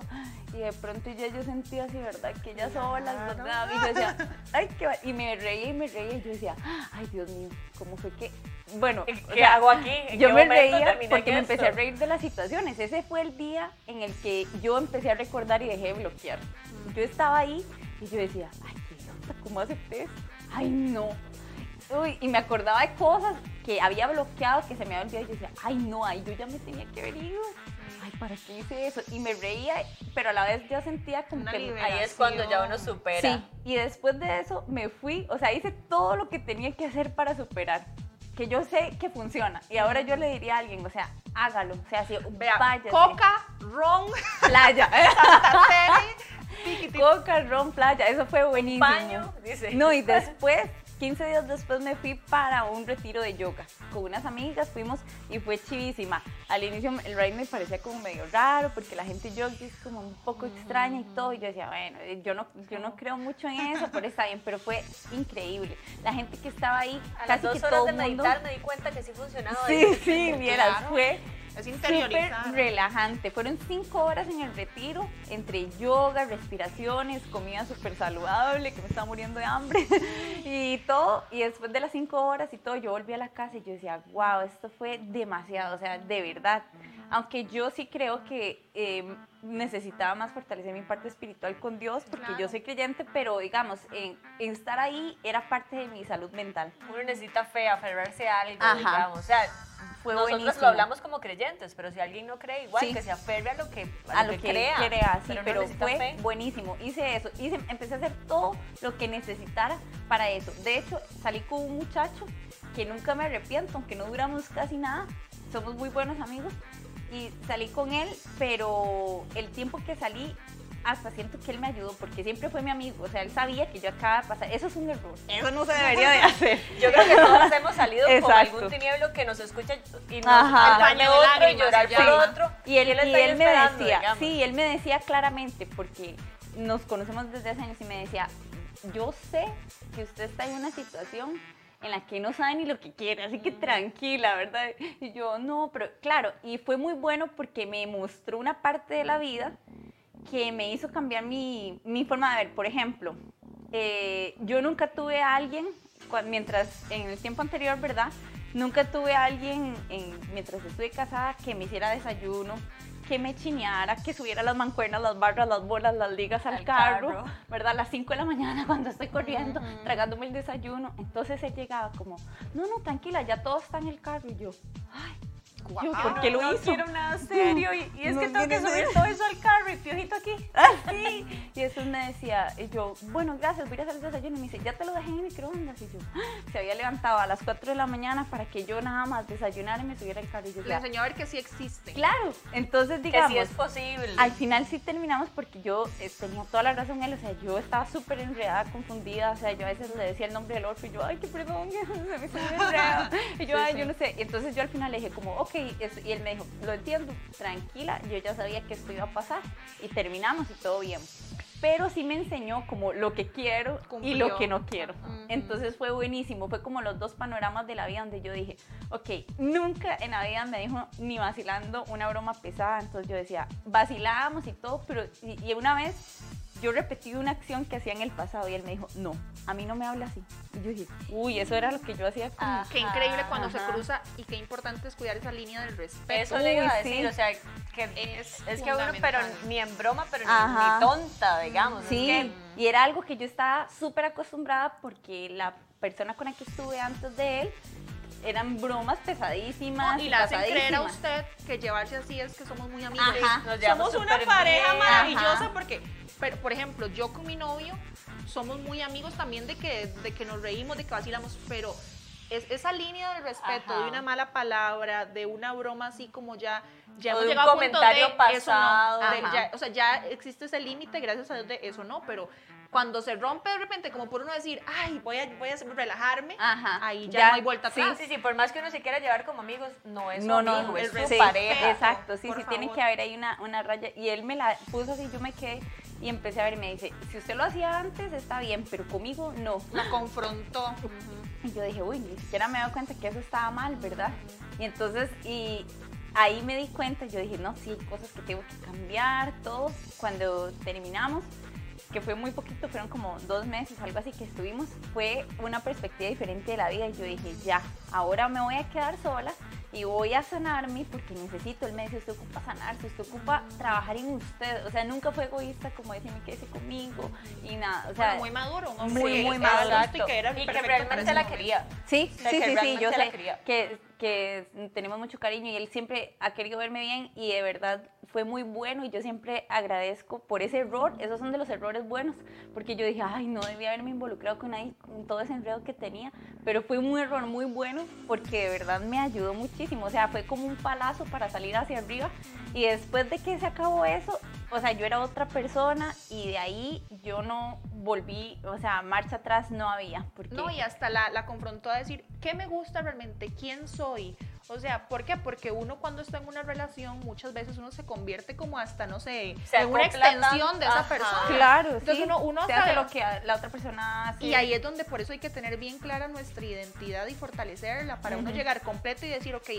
Y de pronto ya yo sentía así, ¿verdad? Que ella sola, ¿verdad? Y yo decía, ay, qué va-". Y me reía y me reía y yo decía, ay, Dios mío, ¿cómo fue que? Bueno, ¿Qué o sea, hago aquí? ¿En yo qué me reía porque me empecé a reír de las situaciones. Ese fue el día en el que yo empecé a recordar y dejé de bloquear. Yo estaba ahí y yo decía, ay, qué ¿cómo acepté esto? Ay, no. Uy, y me acordaba de cosas que había bloqueado, que se me había olvidado. Y yo decía, ay, no, ay, yo ya me tenía que haber ido. Ay, ¿para qué hice eso? Y me reía, pero a la vez yo sentía como Una que... liberación. Ahí es cuando ya uno supera. Sí, y después de eso me fui, o sea, hice todo lo que tenía que hacer para superar. Que yo sé que funciona. Y ahora yo le diría a alguien, o sea, hágalo. O sea, si Vea, váyase. coca, ron, playa. Santa. Coca, ron, playa. Eso fue buenísimo. Baño, dice. No, y después, 15 días después me fui para un retiro de yoga. Con unas amigas fuimos y fue chivísima. Al inicio el ride me parecía como medio raro porque la gente yoga es como un poco extraña y todo. Y yo decía, bueno, yo no, yo no creo mucho en eso, pero está bien. Pero fue increíble. La gente que estaba ahí, A las casi dos que horas todo de mundo... meditar me di cuenta que sí funcionaba. Sí, sí, vieras, Claro. fue Es súper interiorizar. relajante. Fueron cinco horas en el retiro, entre yoga, respiraciones, comida súper saludable, que me estaba muriendo de hambre, y todo. Y después de las cinco horas y todo, yo volví a la casa y yo decía, wow, esto fue demasiado, o sea, de verdad. Aunque yo sí creo que eh, necesitaba más fortalecer mi parte espiritual con Dios, porque Claro. yo soy creyente, pero digamos, en, en estar ahí era parte de mi salud mental. Uno necesita fe, aferrarse a algo, Ajá. digamos. O sea, Fue nosotros buenísimo. lo hablamos como creyentes, pero si alguien no cree, igual Sí. que se aferre a lo que, a lo que, crea. crea, sí, pero, necesita fue fe. buenísimo. Hice eso, hice, empecé a hacer todo lo que necesitara para eso. De hecho, salí con un muchacho que nunca me arrepiento, aunque no duramos casi nada, somos muy buenos amigos, y salí con él, pero el tiempo que salí, hasta siento que él me ayudó, porque siempre fue mi amigo, o sea, él sabía que yo acababa de pasar, eso es un error, eso no se debería de hacer. Yo creo que todos hemos salido con algún tinieblo que nos escucha y nos de otro y llorar por otro. Y él, y me decía, digamos. sí, él me decía claramente, porque nos conocemos desde hace años y me decía, yo sé que usted está en una situación en la que no sabe ni lo que quiere, así que tranquila, ¿verdad? Y yo, no, pero claro, y fue muy bueno porque me mostró una parte de la vida que me hizo cambiar mi, mi forma de ver. Por ejemplo, eh, yo nunca tuve a alguien, mientras en el tiempo anterior, ¿verdad? Nunca tuve a alguien, en- mientras estuve casada, que me hiciera desayuno, que me chineara, que subiera las mancuernas, las barras, las bolas, las ligas al, Al carro, carro. ¿verdad? A las 5 de la mañana cuando estoy corriendo, tragándome el desayuno. Entonces él llegaba como, no, no, tranquila, ya todo está en el carro. Y yo, ay, yo, ¿por qué lo no hizo? quiero nada serio y, y es no que tengo que subir todo eso al carro y piojito aquí. Y eso me decía, y yo, bueno, gracias, voy a hacer el desayuno. Y me dice, ya te lo dejé en el microondas. Y yo, "Ah". se había levantado a las 4 de la mañana para que yo nada más desayunara y me subiera al carro. Y yo, Le "Ya". enseñó a ver que sí existe. Claro, entonces Que digamos, sí es posible. al final sí terminamos porque yo eh, tenía toda la razón él, o sea, yo estaba súper enredada, confundida, o sea, yo a veces le decía el nombre del otro y yo, ay, qué perdón, se me enredado. Y yo, Sí, ay, sí. yo no sé. Y entonces yo al final le dije como, ok, y él me dijo, lo entiendo, tranquila, yo ya sabía que esto iba a pasar y terminamos y todo bien. Pero sí me enseñó como lo que quiero y Cumplió. lo que no quiero. Ujú. Entonces fue buenísimo, fue como los dos panoramas de la vida donde yo dije, ok, nunca en la vida me dijo ni vacilando una broma pesada, entonces yo decía, vacilábamos y todo, pero y, y una vez yo repetí una acción que hacía en el pasado y él me dijo, no, a mí no me habla así. Y yo dije, uy, eso era lo que yo hacía como... Qué increíble cuando Ajá. se cruza y qué importante es cuidar esa línea del respeto. Eso le iba a decir, sí. o sea, que Es es, que uno, pero ni en broma, pero ni tonta, digamos. Sí, Es que, y era algo que yo estaba súper acostumbrada porque la persona con la que estuve antes de él eran bromas pesadísimas. No, y le hacen creer a usted que llevarse así es que somos muy amigos. Ajá. Nos llevamos Somos una pareja bien. maravillosa Ajá. porque, pero, por ejemplo, yo con mi novio somos muy amigos también de que, de que nos reímos, de que vacilamos, pero es esa línea del respeto, Ajá. de una mala palabra, de una broma así como ya, ya O hemos de un llegado a punto comentario de pasado. Eso no, de Ajá. ya- o sea, ya existe ese límite, gracias a Dios, de eso no, pero cuando se rompe de repente, como por uno decir, ay, voy a, voy a relajarme, Ajá. ahí ya, Ya, no hay vuelta sí, atrás. Sí, sí, por más que uno se quiera llevar como amigos, no es No, su no, amigo, es su sí, pareja. Exacto, sí, por sí, tiene favor. que haber ahí una, una raya. Y él me la puso así, yo me quedé y empecé a ver y me dice, si usted lo hacía antes está bien, pero conmigo no. Lo confrontó. Y yo dije, uy, ni siquiera me he dado cuenta que eso estaba mal, ¿verdad? Y entonces, y ahí me di cuenta, yo dije, no, sí, hay cosas que tengo que cambiar, todo. Cuando terminamos, que fue muy poquito, fueron como dos meses, algo así que estuvimos, fue una perspectiva diferente de la vida y yo dije, ya, ahora me voy a quedar sola y voy a sanarme porque necesito, él me dice, usted ocupa sanarse, usted ocupa trabajar en usted, o sea, nunca fue egoísta como decirme quédese conmigo y nada, o sea, Bueno, muy maduro, un hombre muy, que muy maduro. y que era y que realmente la quería. Sí, sí, que sí, sí, yo sé que, que tenemos mucho cariño y él siempre ha querido verme bien y de verdad fue muy bueno y yo siempre agradezco por ese error, esos son de los errores buenos, porque yo dije, ay, no debía haberme involucrado con nadie, con todo ese enredo que tenía, pero fue un error muy bueno porque de verdad me ayudó muchísimo, o sea, fue como un palazo para salir hacia arriba y después de que se acabó eso, o sea, yo era otra persona y de ahí yo no volví, o sea, marcha atrás no había. Porque... No, y hasta la, la confrontó a decir, ¿qué me gusta realmente? ¿Quién soy? O sea, ¿por qué? Porque uno cuando está en una relación, muchas veces uno se convierte como hasta, no sé, Se en una extensión de esa Ajá. persona. Claro, Entonces sí. uno- uno se hace sabe- lo que la otra persona hace. Y ahí es donde por eso hay que tener bien clara nuestra identidad y fortalecerla para uno llegar completo y decir, ok,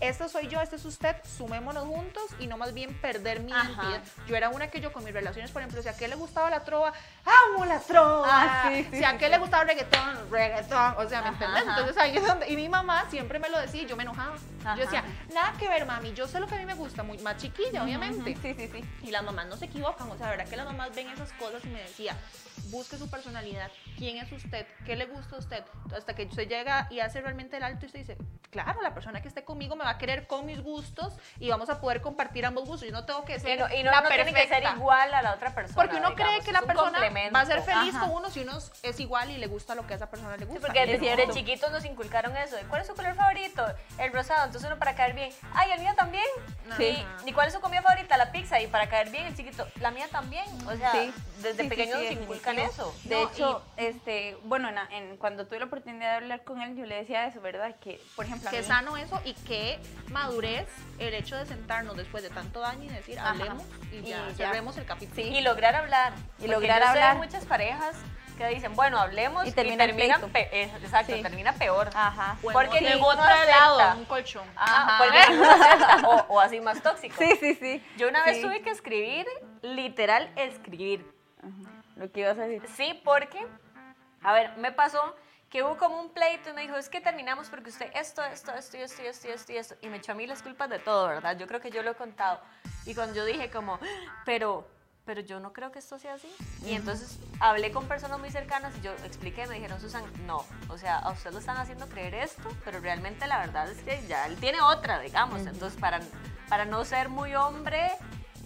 este soy yo, este es usted, sumémonos juntos y no más bien perder mi Ajá. identidad. Yo era una que yo con mis relaciones, por ejemplo, si a qué le gustaba la trova, amo la trova. Ah, sí, sí, si a sí, qué le gustaba el reggaetón, reggaetón. O sea, ¿me Ajá, entendés? Entonces ahí es donde, y mi mamá siempre me lo decía y yo me enojaba. Ajá. Yo decía, nada que ver, mami, yo sé lo que a mí me gusta, muy más chiquilla, obviamente. Sí, sí, sí. Y las mamás no se equivocan, o sea, verdad que las mamás ven esas cosas y me decía, busque su personalidad, quién es usted, qué le gusta a usted, hasta que usted llega y hace realmente el alto y usted dice, claro, la persona que esté conmigo me va a querer con mis gustos y vamos a poder compartir ambos gustos, yo no tengo que Y ser no, y no, la no tiene que ser perfecta. igual a la otra persona. Porque uno cree que la persona va a ser feliz Ajá. con uno si uno es igual y le gusta lo que a esa persona le Sí, gusta. porque desde, no. de chiquitos nos inculcaron eso. de, ¿Cuál es su color favorito? El rosado. Entonces uno para caer bien. Ay, el mío también. Sí. Y, ¿Y cuál es su comida favorita? La pizza. Y para caer bien el chiquito, la mía también. O sea, Sí. desde Sí, pequeños nos inculcan definitivo. eso. De No, hecho, este, bueno, en, en- cuando tuve la oportunidad de hablar con él, yo le decía eso, ¿verdad? Que, por ejemplo, mí- sano eso y qué madurez el hecho de sentarnos después de tanto daño y decir, Ajá. hablemos y ya, Y ya. cerremos el capítulo. Sí. Y lograr hablar. Y lograr yo sé de hablar. muchas parejas que dicen, bueno, hablemos Y y, termina el terminan pe- eh, exacto, Sí. termina peor. Ajá. Porque otro- en ninguno otro acepta. lado, un colchón. Ajá, Ajá. porque ninguno acepta. O, o así más tóxico. Sí, sí, sí. Yo una vez Sí. tuve que escribir, literal, escribir. Ajá. Lo que ibas a decir. Sí, porque, a ver, me pasó que hubo como un pleito y me dijo, es que terminamos porque usted esto, esto, esto, esto, esto, esto, esto. Y me echó a mí las culpas de todo, ¿verdad? Yo creo que yo lo he contado. Y cuando yo dije como, pero, pero yo no creo que esto sea así. Y entonces hablé con personas muy cercanas y yo expliqué, me dijeron, Susan, no, o sea, a usted lo están haciendo creer esto, pero realmente la verdad es que ya él tiene otra, digamos. Entonces, para, para no ser muy hombre,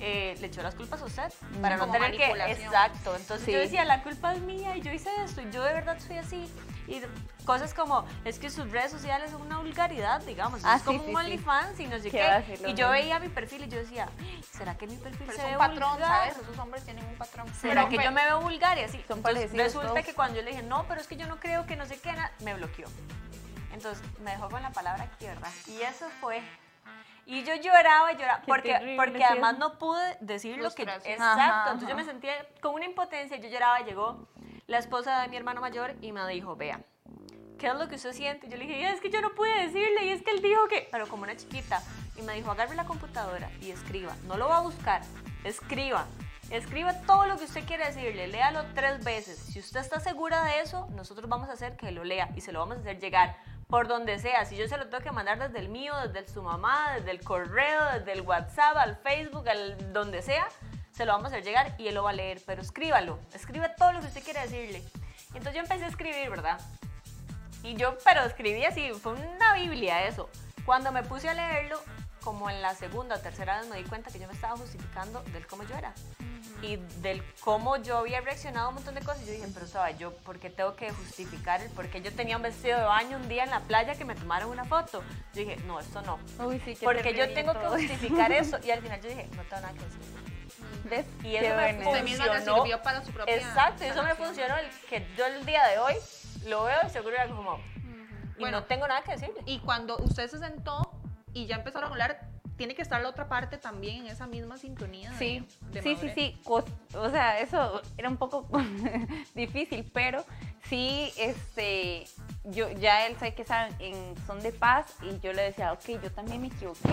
eh, le echó las culpas a usted para no tener que manipulación. exacto entonces Sí. yo decía la culpa es mía y yo hice esto y yo de verdad soy así y cosas como es que sus redes sociales son una vulgaridad digamos Ah, es como sí, sí, un sí. OnlyFans y no sé qué lo y yo veía mi perfil y yo decía será que mi perfil Pero se es ve un patrón, vulgar? ¿sabes? Esos hombres tienen un patrón. ¿Será Pero, que pe- yo me veo vulgar y así? Son Entonces, resulta todos. que cuando yo le dije, no, pero es que yo no creo que no sé qué, na-", me bloqueó. Entonces me dejó con la palabra aquí, ¿verdad? Y eso fue. Y yo lloraba y lloraba, Qué porque, terrible, porque además no pude decir lo que... Exacto, Ajá, entonces yo ajá. me sentía con una impotencia, yo lloraba llegó la esposa de mi hermano mayor y me dijo, vea, ¿qué es lo que usted siente? Yo le dije, es que yo no pude decirle, y es que él dijo que, pero como una chiquita, y me dijo, agarre la computadora y escriba, no lo va a buscar, escriba, escriba todo lo que usted quiere decirle, léalo tres veces, si usted está segura de eso, nosotros vamos a hacer que lo lea y se lo vamos a hacer llegar por donde sea, si yo se lo tengo que mandar desde el mío, desde su mamá, desde el correo, desde el WhatsApp, al Facebook, al donde sea, se lo vamos a hacer llegar y él lo va a leer, pero escríbalo, escribe todo lo que usted quiere decirle. Entonces yo empecé a escribir, ¿verdad? Y yo, pero escribí así, fue una biblia eso. Cuando me puse a leerlo, como en la segunda o tercera vez me di cuenta que yo me estaba justificando del cómo yo era. Y del cómo yo había reaccionado a un montón de cosas. Yo dije, pero sabes, yo, ¿por qué tengo que justificar el por qué yo tenía un vestido de baño un día en la playa que me tomaron una foto? Yo dije, no, esto no. Uy, sí, Porque yo tengo que todo eso. justificar eso. Y al final yo dije, no tengo nada que decir. ¿Ves? Y Qué eso me funcionó. sirvió para su propia Exacto, y eso me funcionó. El que yo el día de hoy lo veo y seguro era como, y Bueno, no tengo nada que decirle. Y cuando usted se sentó y ya empezaron a hablar, tiene que estar la otra parte también en esa misma sintonía. de- Sí, de sí, sí, madurez. sí. Cos- O sea, eso era un poco difícil, pero sí, este, yo ya él sabe que saben, en son de paz y yo le decía, ok, yo también me equivoqué.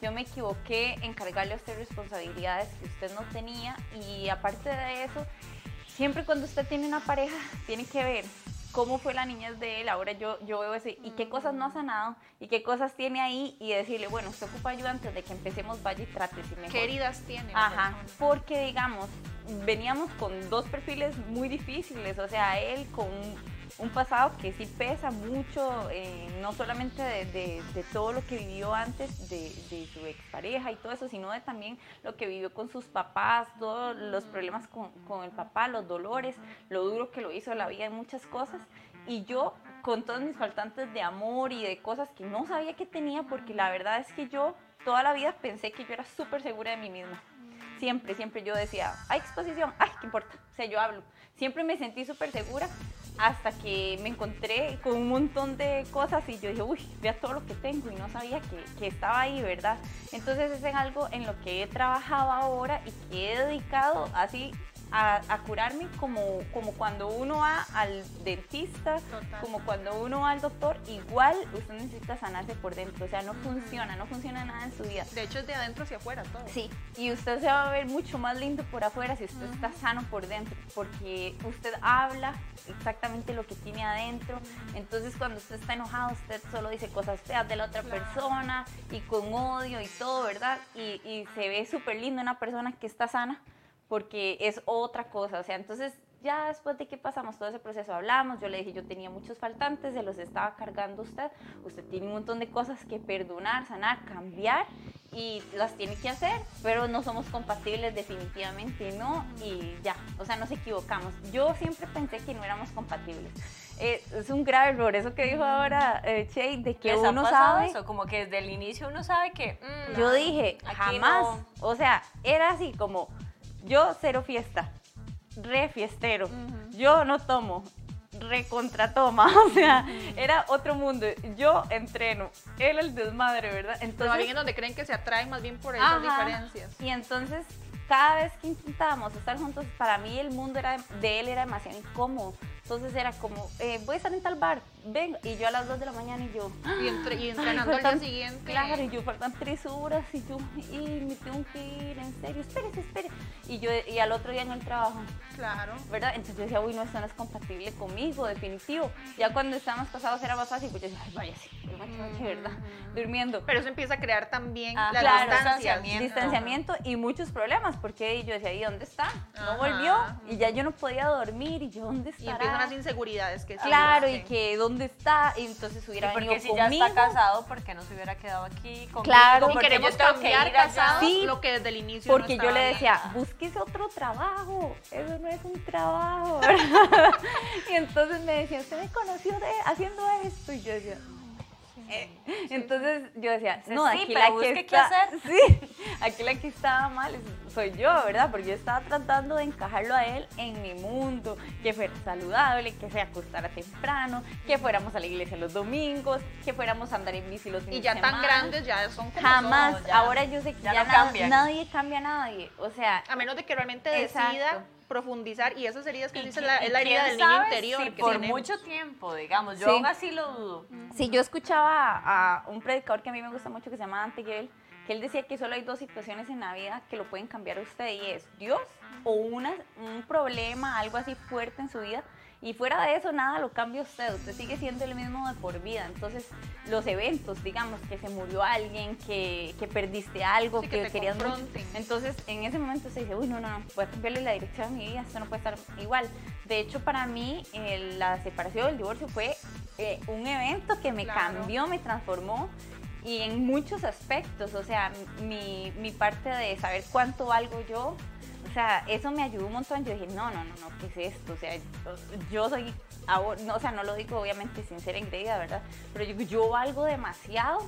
Yo me equivoqué en cargarle a usted responsabilidades que usted no tenía y aparte de eso, siempre cuando usted tiene una pareja, tiene que ver cómo fue la niñez de él. Ahora yo, yo veo ese, y qué cosas no ha sanado, y qué cosas tiene ahí, y decirle, bueno, usted ocupa ayuda antes de que empecemos, vaya y trátese mejor. ¿Qué heridas tiene? Ajá, porque digamos, veníamos con dos perfiles muy difíciles, o sea, él con un, pasado que sí pesa mucho, eh, no solamente de, de- de todo lo que vivió antes de, de su expareja y todo eso, sino de también lo que vivió con sus papás, todos los problemas con, con el papá, los dolores, lo duro que lo hizo la vida en muchas cosas. Y yo, con todos mis faltantes de amor y de cosas que no sabía que tenía, porque la verdad es que yo toda la vida pensé que yo era súper segura de mí misma. Siempre, siempre yo decía, hay exposición, ay, ¿qué importa? O sea, yo hablo. Siempre me sentí súper segura hasta que me encontré con un montón de cosas y yo dije, uy, vea todo lo que tengo y no sabía que, que estaba ahí, ¿verdad? Entonces es en algo en lo que he trabajado ahora y que he dedicado así a, a curarme como, como cuando uno va al dentista, Total. como cuando uno va al doctor, igual usted necesita sanarse por dentro, o sea, no funciona, no funciona nada en su vida. De hecho, es de adentro hacia afuera todo. Sí, y usted se va a ver mucho más lindo por afuera si usted está sano por dentro, porque usted habla exactamente lo que tiene adentro. Entonces, cuando usted está enojado, usted solo dice cosas feas de la otra Claro. persona y con odio y todo, ¿verdad? Y, y se ve súper lindo una persona que está sana porque es otra cosa. O sea, entonces ya después de que pasamos todo ese proceso, hablamos, yo le dije, yo tenía muchos faltantes, se los estaba cargando usted, usted tiene un montón de cosas que perdonar, sanar, cambiar y las tiene que hacer, pero no somos compatibles definitivamente, ¿no? Y ya, o sea, nos equivocamos. Yo siempre pensé que no éramos compatibles. Eh, es un grave error, eso que dijo ahora eh, Che, de que ¿Les ha uno pasado sabe... eso? Como que desde el inicio uno sabe que... mm, Yo dije, jamás. no. O sea, era así como, yo cero fiesta, re fiestero, yo no tomo, re contra toma, o sea, era otro mundo. Yo entreno, él el desmadre, ¿verdad? Pero Entonces, bien en donde creen que se atraen más bien por esas Ajá. diferencias. y entonces cada vez que intentábamos estar juntos, para mí el mundo era, de él era demasiado incómodo. Entonces era como, eh, voy a estar en tal bar, ven. Y yo a las 2 de la mañana y yo, Y, entre- y entrenando al día siguiente. Claro, y yo faltan tres horas y yo, y me tengo que ir, en serio, espérese, espere. Y yo, y al otro día en el trabajo, Claro. ¿verdad? Entonces yo decía, uy, no, esto no es compatible conmigo, definitivo. Ya cuando estábamos casados era más fácil, pues yo decía, ay, vaya, sí, yo me aquí, ¿verdad? Durmiendo. Pero eso empieza a crear también Ah, las claro, distanciamiento. distanciamiento y muchos problemas, porque yo decía, ¿y dónde está? No Ajá. volvió, y ya yo no podía dormir, y yo, ¿dónde está? Las inseguridades que sí, Claro, y sí. que ¿dónde está? Y entonces Sí, hubiera porque venido si ya conmigo. está casado, ¿por qué no se hubiera quedado aquí conmigo? Claro, Y Porque queremos yo tengo que cambiar ir allá. casados Sí, lo que desde el inicio no Porque yo estaba le bien. decía, búsquese otro trabajo, eso no es un trabajo. y entonces me decía, usted me conoció de, haciendo esto. Y yo decía, "Eh". entonces yo decía, Sí, no, sí, aquí pero la que está, hacer. sí, aquí la que estaba mal soy yo, ¿verdad? Porque yo estaba tratando de encajarlo a él en mi mundo, que fuera saludable, que se acostara temprano, que fuéramos a la iglesia los domingos, que fuéramos a andar en bici los fines Y ya tan grandes ya son como Jamás, ya. ahora yo sé que ya ya, no nada- cambian. nadie cambia a nadie. O sea, A menos de que realmente decida. Profundizar y esas heridas que dice la, es la herida del niño interior. si que por tenemos. mucho tiempo, digamos. Yo Sí. aún así lo dudo. si yo escuchaba a un predicador que a mí me gusta mucho que se llama Dante Gebel, que él decía que solo hay dos situaciones en la vida que lo pueden cambiar a usted y es Dios o una, un problema, algo así fuerte en su vida. Y fuera de eso, nada lo cambia usted. Usted sigue siendo el mismo de por vida. Entonces, los eventos, digamos, que se murió alguien, que, que perdiste algo, Sí, que que, querías mucho. Entonces, en ese momento se dice, uy, no, no, no, voy a cambiarle la dirección a mi vida, esto no puede estar igual. De hecho, para mí, eh, la separación, el divorcio fue eh, un evento que me Claro. cambió, me transformó y en muchos aspectos, o sea, mi, mi parte de saber cuánto valgo yo, o sea, eso me ayudó un montón. Yo dije, no, no, no, no, ¿qué es esto? O sea, yo soy, o sea, no lo digo obviamente sin ser engreída, ¿verdad? Pero yo, yo valgo demasiado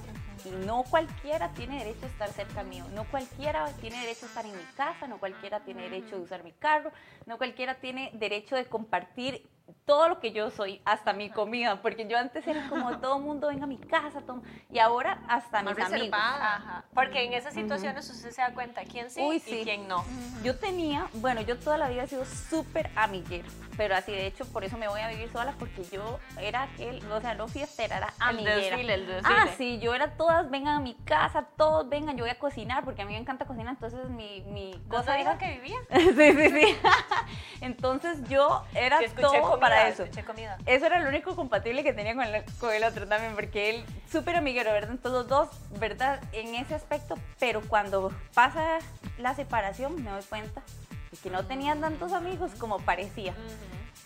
y no cualquiera tiene derecho a estar cerca mío, no cualquiera tiene derecho a estar en mi casa, no cualquiera tiene derecho de usar mi carro, no cualquiera tiene derecho de compartir todo lo que yo soy, hasta mi comida, porque yo antes era como todo mundo venga a mi casa, todo- y ahora hasta Más mis amigos. reservada. Ajá. Porque en esas situaciones usted se da cuenta quién sí Uy, y sí. quién no. Yo tenía, bueno, yo toda la vida he sido súper amiguera, pero así de hecho por eso me voy a vivir sola porque yo era aquel, o sea, no fiestera, era El amiguera. desfile, el desfile. Ah, sí, yo era todas, vengan a mi casa, todos vengan, yo voy a cocinar porque a mí me encanta cocinar, entonces mi, mi ¿No cosa era... que vivía? sí, sí, sí. entonces yo era todo comida, para eso. comida. Eso era lo único compatible que tenía con el, con el otro también, porque él súper amiguero, ¿verdad? Entonces los dos, ¿verdad? En ese aspecto, pero cuando pasa la separación me doy cuenta de que no tenía tantos amigos como parecía.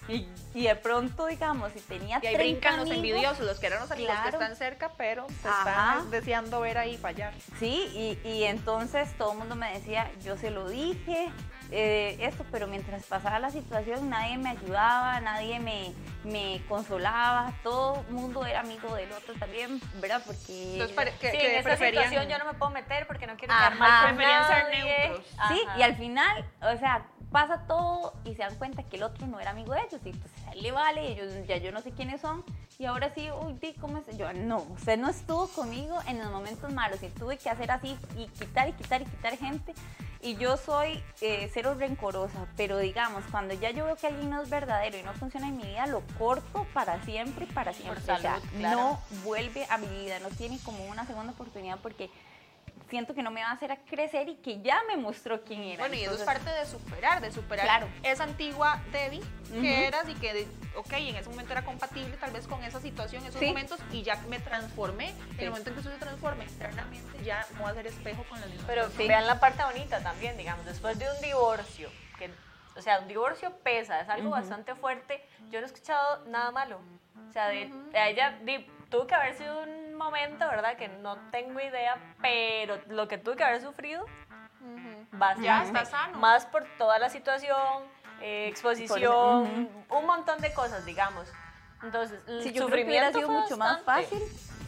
Y, y de pronto, digamos, si tenía Y ahí 30 brincan los envidiosos, los que eran los amigos que están cerca, pero te Ajá. están deseando ver ahí fallar. Sí, y, y entonces todo el mundo me decía, yo se lo dije, eh, esto, pero mientras pasaba la situación nadie me ayudaba, nadie me, me consolaba, todo el mundo era amigo del otro también, ¿verdad? Porque... Entonces, pare- que, sí, que en esa situación yo no me puedo meter porque no quiero Ajá. quedar mal con Preferían ser neutros. Sí, Ajá. y al final, o sea, pasa todo y se dan cuenta que el otro no era amigo de ellos y a él le vale, ellos ya yo no sé quiénes son y ahora sí, uy, di, ¿cómo es? Yo, no, usted no estuvo conmigo en los momentos malos y tuve que hacer así y quitar y quitar y quitar gente y yo soy eh, cero rencorosa, pero digamos, cuando ya yo veo que alguien no es verdadero y no funciona en mi vida, lo corto para siempre y para siempre. o sea, salud, claro. no vuelve a mi vida, no tiene como una segunda oportunidad porque siento que no me va a hacer a crecer y que ya me mostró quién era. Bueno, y eso es Entonces, parte de superar, de superar Claro. esa antigua Debbie que eras y que, ok, en ese momento era compatible tal vez con esa situación, esos Sí. momentos, y ya me transformé. En Sí. el momento en que eso se transforme internamente, ya no voy a ser espejo con las mismas Pero personas. vean la parte bonita también, digamos, después de un divorcio, que, o sea, un divorcio pesa, es algo Ujú. bastante fuerte. Yo no he escuchado nada malo. O sea, de, de ella di- tuvo que haber sido un momento, ¿verdad? Que no tengo idea, pero lo que tuve que haber sufrido, bastante. Ya está sano. Más por toda la situación, eh, exposición, un montón de cosas, digamos. Entonces, el Sí, yo creo que hubiera sufrimiento sido mucho más fácil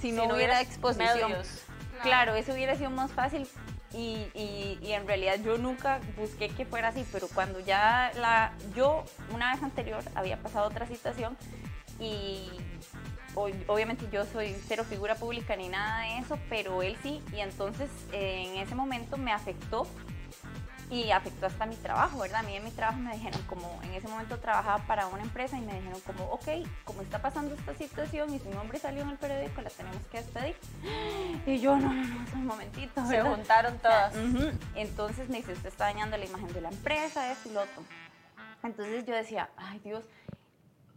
si Si no, no hubiera exposición. medios. Claro, eso hubiera sido más fácil y, y- y en realidad yo nunca busqué que fuera así, pero cuando ya la, yo una vez anterior había pasado otra situación y obviamente yo soy cero figura pública ni nada de eso, pero él sí y entonces eh, en ese momento me afectó y afectó hasta mi trabajo, ¿verdad? A mí en mi trabajo me dijeron como, en ese momento trabajaba para una empresa y me dijeron como, ok, como está pasando esta situación y su nombre salió en el periódico, la tenemos que despedir. Y yo, no, no, no, un momentito. Se ¿verdad? juntaron todas. Entonces me dice, usted está dañando la imagen de la empresa, esto y lo otro. Entonces yo decía, ay Dios,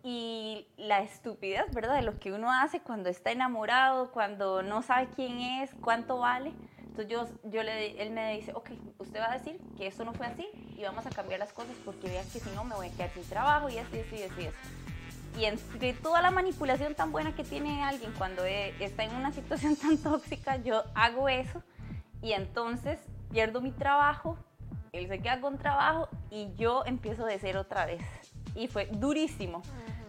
y la estupidez, ¿verdad? De lo que uno hace cuando está enamorado, cuando no sabe quién es, cuánto vale. Entonces yo, yo le, él me dice, ok, usted va a decir que esto no fue así y vamos a cambiar las cosas porque vean que si no me voy a quedar sin trabajo y y esto y esto y entre toda la manipulación tan buena que tiene alguien cuando eh, está en una situación tan tóxica, yo hago eso y entonces pierdo mi trabajo, él se queda con trabajo y yo empiezo de cero otra vez. Y fue durísimo.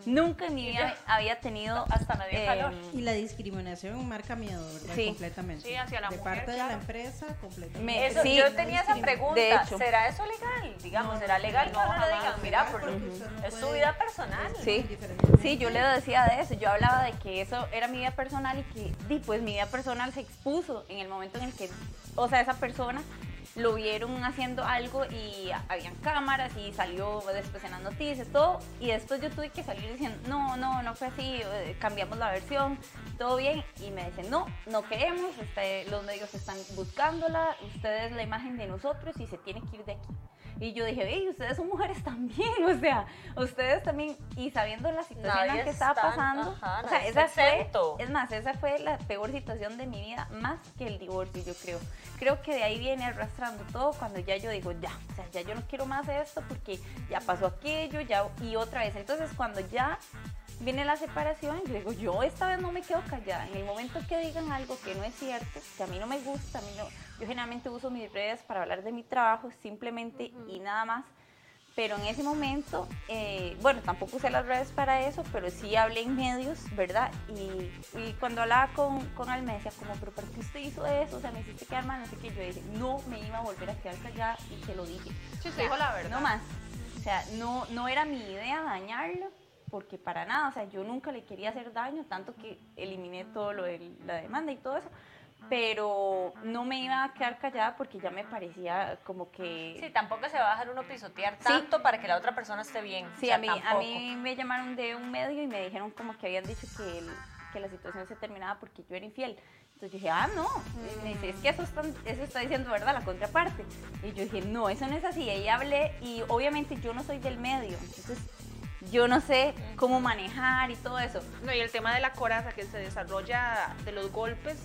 Nunca en mi vida había tenido Hasta me dio calor. Y la discriminación marca miedo, ¿verdad? Sí. Completamente. Sí, hacia la de mujer, parte de claro. la empresa, completamente. Me- Eso, sí, yo tenía esa de pregunta, hecho. ¿será eso legal? Digamos, No, ¿será no, legal no, uno le jamás digan, mira, porque no es su vida personal? Sí. Sí, yo le decía de eso. Yo hablaba de que eso era mi vida personal y que, di, pues mi vida personal se expuso en el momento en el que, o sea, esa persona lo vieron haciendo algo y habían cámaras y salió después en las noticias, todo. Y después yo tuve que salir diciendo, no, no, no fue así, eh, cambiamos la versión, todo bien. Y me dicen, no, no queremos, este, los medios están buscándola, usted es la imagen de nosotros y se tiene que ir de aquí. Y yo dije, hey, ustedes son mujeres también, o sea, ustedes también, y sabiendo la situación en la que estaba pasando, ajá, o sea, esa fue, es más, esa fue la peor situación de mi vida, más que el divorcio, yo creo. Creo que de ahí viene arrastrando todo cuando ya yo digo, ya, o sea, ya yo no quiero más esto porque ya pasó aquello, ya, y otra vez. Entonces, cuando ya viene la separación, yo digo, yo esta vez no me quedo callada. En el momento que digan algo que no es cierto, que a mí no me gusta, a mí no, yo generalmente uso mis redes para hablar de mi trabajo simplemente y nada más. Pero en ese momento, eh, bueno, tampoco usé las redes para eso, pero sí hablé en medios, ¿verdad? Y, y cuando hablaba con, con él me decía como, pero ¿por qué usted hizo eso? O sea, me hiciste quedar mal, no sé qué. Yo dije, no me iba a volver a quedar callada y se lo dije. Sí, usted dijo la verdad. No más. O sea, no, no era mi idea dañarlo, porque para nada, o sea, yo nunca le quería hacer daño, tanto que eliminé todo lo de la demanda y todo eso, pero no me iba a quedar callada porque ya me parecía como que... Sí, tampoco se va a dejar uno pisotear tanto para que la otra persona esté bien. Sí, o sea, a, mí, a mí me llamaron de un medio y me dijeron como que habían dicho que, el- que la situación se terminaba porque yo era infiel. Entonces yo dije, ah, no. Y me dice, es que eso, están- eso está diciendo, ¿verdad? La contraparte. Y yo dije, no, eso no es así. Y ahí hablé y obviamente yo no soy del medio. Entonces yo no sé cómo manejar y todo eso. No, y el tema de la coraza que se desarrolla de los golpes,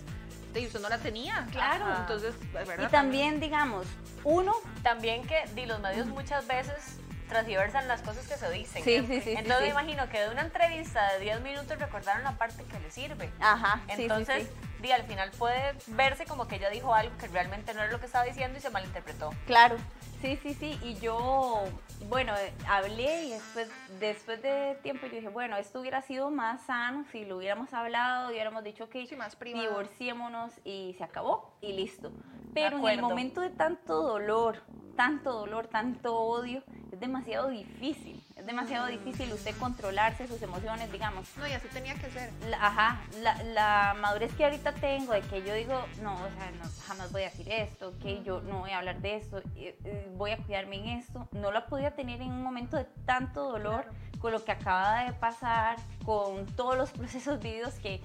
de usted no la tenía. Claro. Ajá. Entonces, es verdad. Y también, digamos, uno También que di, los medios muchas veces transversan las cosas que se dicen. Sí, sí, sí, sí, Entonces sí. me imagino que de una entrevista de 10 minutos recordaron la parte que le sirve. Ajá, sí, sí, Entonces, sí. di, al final puede verse como que ella dijo algo que realmente no era lo que estaba diciendo y se malinterpretó. Claro, sí, sí, sí. Y yo, bueno, eh, hablé y después, después de tiempo yo dije, bueno, esto hubiera sido más sano si lo hubiéramos hablado, hubiéramos dicho que Sí, más privado. divorciémonos y se acabó y listo. Pero en el momento de tanto dolor, tanto dolor, tanto odio, es demasiado difícil. Es demasiado difícil usted controlarse sus emociones, digamos No, y así tenía que ser. la, ajá, la, la madurez que ahorita tengo de que yo digo, no, o sea, no, jamás voy a decir esto, que yo no voy a hablar de esto, eh, voy a cuidarme en esto, no la podía tener en un momento de tanto dolor con lo que acaba de pasar, con todos los procesos vividos que,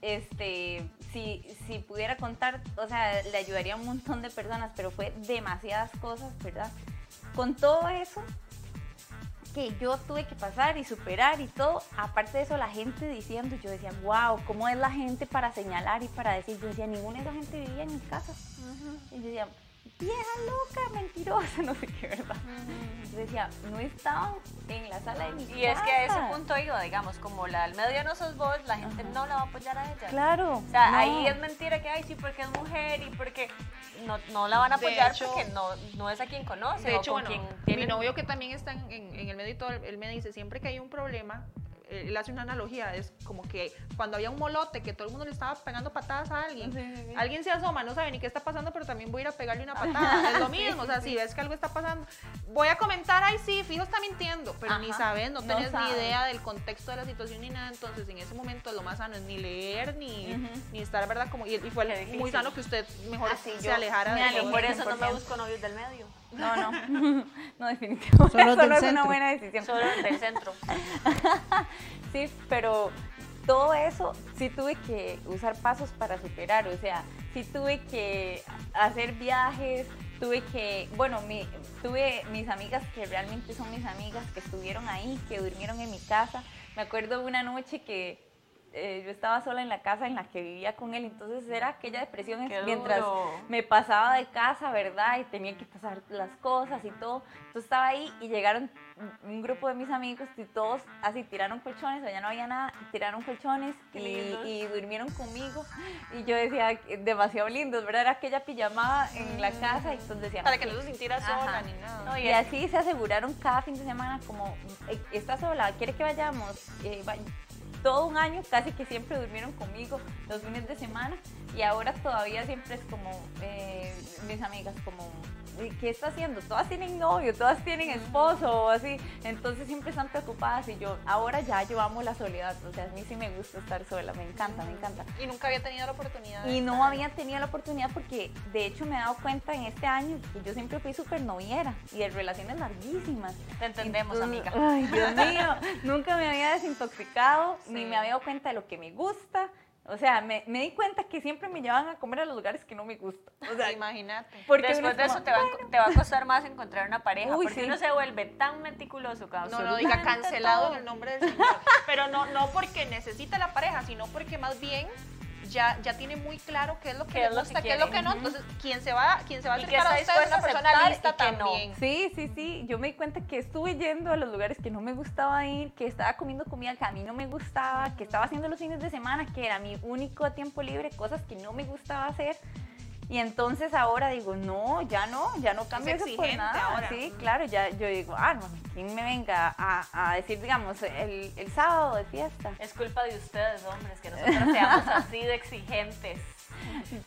este, si, si pudiera contar, o sea, le ayudaría a un montón de personas, pero fue demasiadas cosas, ¿verdad? Con todo eso, que yo tuve que pasar y superar y todo. Aparte de eso, la gente diciendo, yo decía, wow, ¿cómo es la gente para señalar y para decir? Yo decía, ninguna de esa gente vivía en mi casa. Y yo decía, vieja loca, mentirosa, no sé qué, ¿verdad? Yo decía, no estaban en la sala de mi casa. Y es que a ese punto iba, digamos, como la del medio no sos vos, la gente no la va a apoyar a ella. Claro. O sea, no. ahí es mentira que, ay, sí, porque es mujer y porque no, no la van a apoyar hecho- porque no, no es a quien conoce De o hecho, con bueno, quien mi novio que también está en, en- en el medio y todo, él me dice, siempre que hay un problema, él hace una analogía, es como que cuando había un molote, que todo el mundo le estaba pegando patadas a alguien, Sí, sí, sí. alguien se asoma, no sabe ni qué está pasando, pero también voy a ir a pegarle una patada, es lo mismo, o sea, si ves que algo está pasando, voy a comentar, ay sí, fijo está mintiendo, pero ni sabes, no no tenés ni idea del contexto de la situación ni nada, entonces en ese momento lo más sano es ni leer, ni, ni estar, ¿verdad? Como, y, y fue muy sano que usted mejor Ah, sí, se yo alejara me de Por eso. no me 100%. busco novios del medio. No, no. No, definitivamente. No es una buena decisión. Solo del centro. Sí, pero todo eso sí tuve que usar pasos para superar, o sea, sí tuve que hacer viajes, tuve que, bueno, mi, tuve mis amigas que realmente son mis amigas, que estuvieron ahí, que durmieron en mi casa. Me acuerdo de una noche que eh, yo estaba sola en la casa en la que vivía con él, entonces era aquella depresión Qué mientras duro. me pasaba de casa, ¿verdad? Y tenía que pasar las cosas y todo. Entonces estaba ahí y llegaron un grupo de mis amigos y todos así tiraron colchones, o ya no había nada, tiraron colchones y, y durmieron conmigo. Y yo decía, demasiado lindos, ¿verdad? Era aquella pijamada en la casa y entonces decía, Para que no se sintiera sola ni nada. No, y así se aseguraron cada fin de semana como, "Eh, ¿está sola? ¿Quiere que vayamos? Eh, todo un año casi que siempre durmieron conmigo los fines de semana y ahora todavía siempre es como eh, mis amigas como "¿Y ¿qué está haciendo? Todas tienen novio, todas tienen esposo o así, entonces siempre están preocupadas y yo ahora ya yo amo la soledad, o sea, a mí sí me gusta estar sola, me encanta, me encanta. Y nunca había tenido la oportunidad. Y no había tenido la oportunidad porque de hecho me he dado cuenta en este año que yo siempre fui súper noviera y de relaciones larguísimas. Te entendemos, Entonces, amiga. Ay, Dios mío, nunca me había desintoxicado, ni me había dado cuenta de lo que me gusta. O sea, me, me di cuenta que siempre me llevaban a comer a los lugares que no me gustan. O sea, imagínate. porque Después es de eso como, te va, a- te va a costar más encontrar una pareja, Uy, porque sí. uno se vuelve tan meticuloso No, no diga cancelado todo. en el nombre del Señor. Pero no, no porque necesita la pareja, sino porque más bien ya, ya tiene muy claro qué es lo que le es lo gusta, que qué es lo que no. Entonces, quien se va, quien se va a acercar a usted es una a persona lista que no. también. Sí, sí, sí. Yo me di cuenta que estuve yendo a los lugares que no me gustaba ir, que estaba comiendo comida que a mí no me gustaba, que estaba haciendo los fines de semana, que era mi único tiempo libre, cosas que no me gustaba hacer. Y entonces ahora digo, no, ya no, ya no cambio eso por exigente nada. ahora. Sí, claro, ya yo digo, ah, no, ¿quién me venga a, a decir, digamos, el, el sábado de fiesta? Es culpa de ustedes, hombres, que nosotros seamos así de exigentes.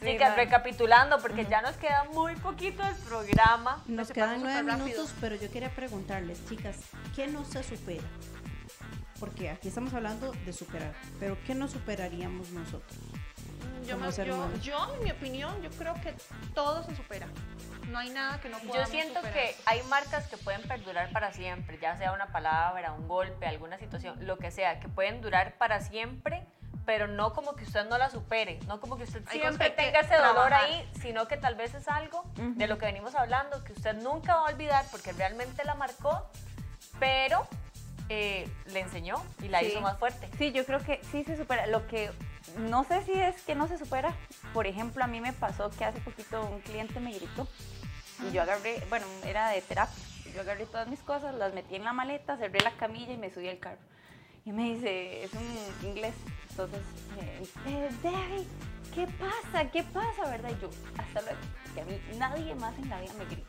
Sí, no. recapitulando, porque ya nos queda muy poquito el programa. Nos quedan nueve minutos, pero yo quería preguntarles, chicas, ¿qué no se supera? Porque aquí estamos hablando de superar, pero ¿qué no superaríamos nosotros? Yo, como me- ser yo, yo, en mi opinión, yo creo que todo se supera. No hay nada que no Yo podamos siento superar. que hay marcas que pueden perdurar para siempre, ya sea una palabra, un golpe, alguna situación, lo que sea, que pueden durar para siempre, pero no como que usted no la supere, no como que usted siempre tenga ese dolor trabajar. ahí, sino que tal vez es algo de lo que venimos hablando, que usted nunca va a olvidar porque realmente la marcó, pero eh, le enseñó y la Sí. hizo más fuerte. Sí, yo creo que sí se supera. Lo que no sé si es que no se supera. Por ejemplo, a mí me pasó que hace poquito un cliente me gritó y yo agarré, bueno, era de terapia. Yo agarré todas mis cosas, las metí en la maleta, cerré la camilla y me subí al carro. Y me dice, es un inglés. Entonces, "Eh, Debbie, ¿qué pasa? ¿Qué pasa? ¿Verdad? Y yo, hasta luego. Que a mí nadie más en la vida me grita.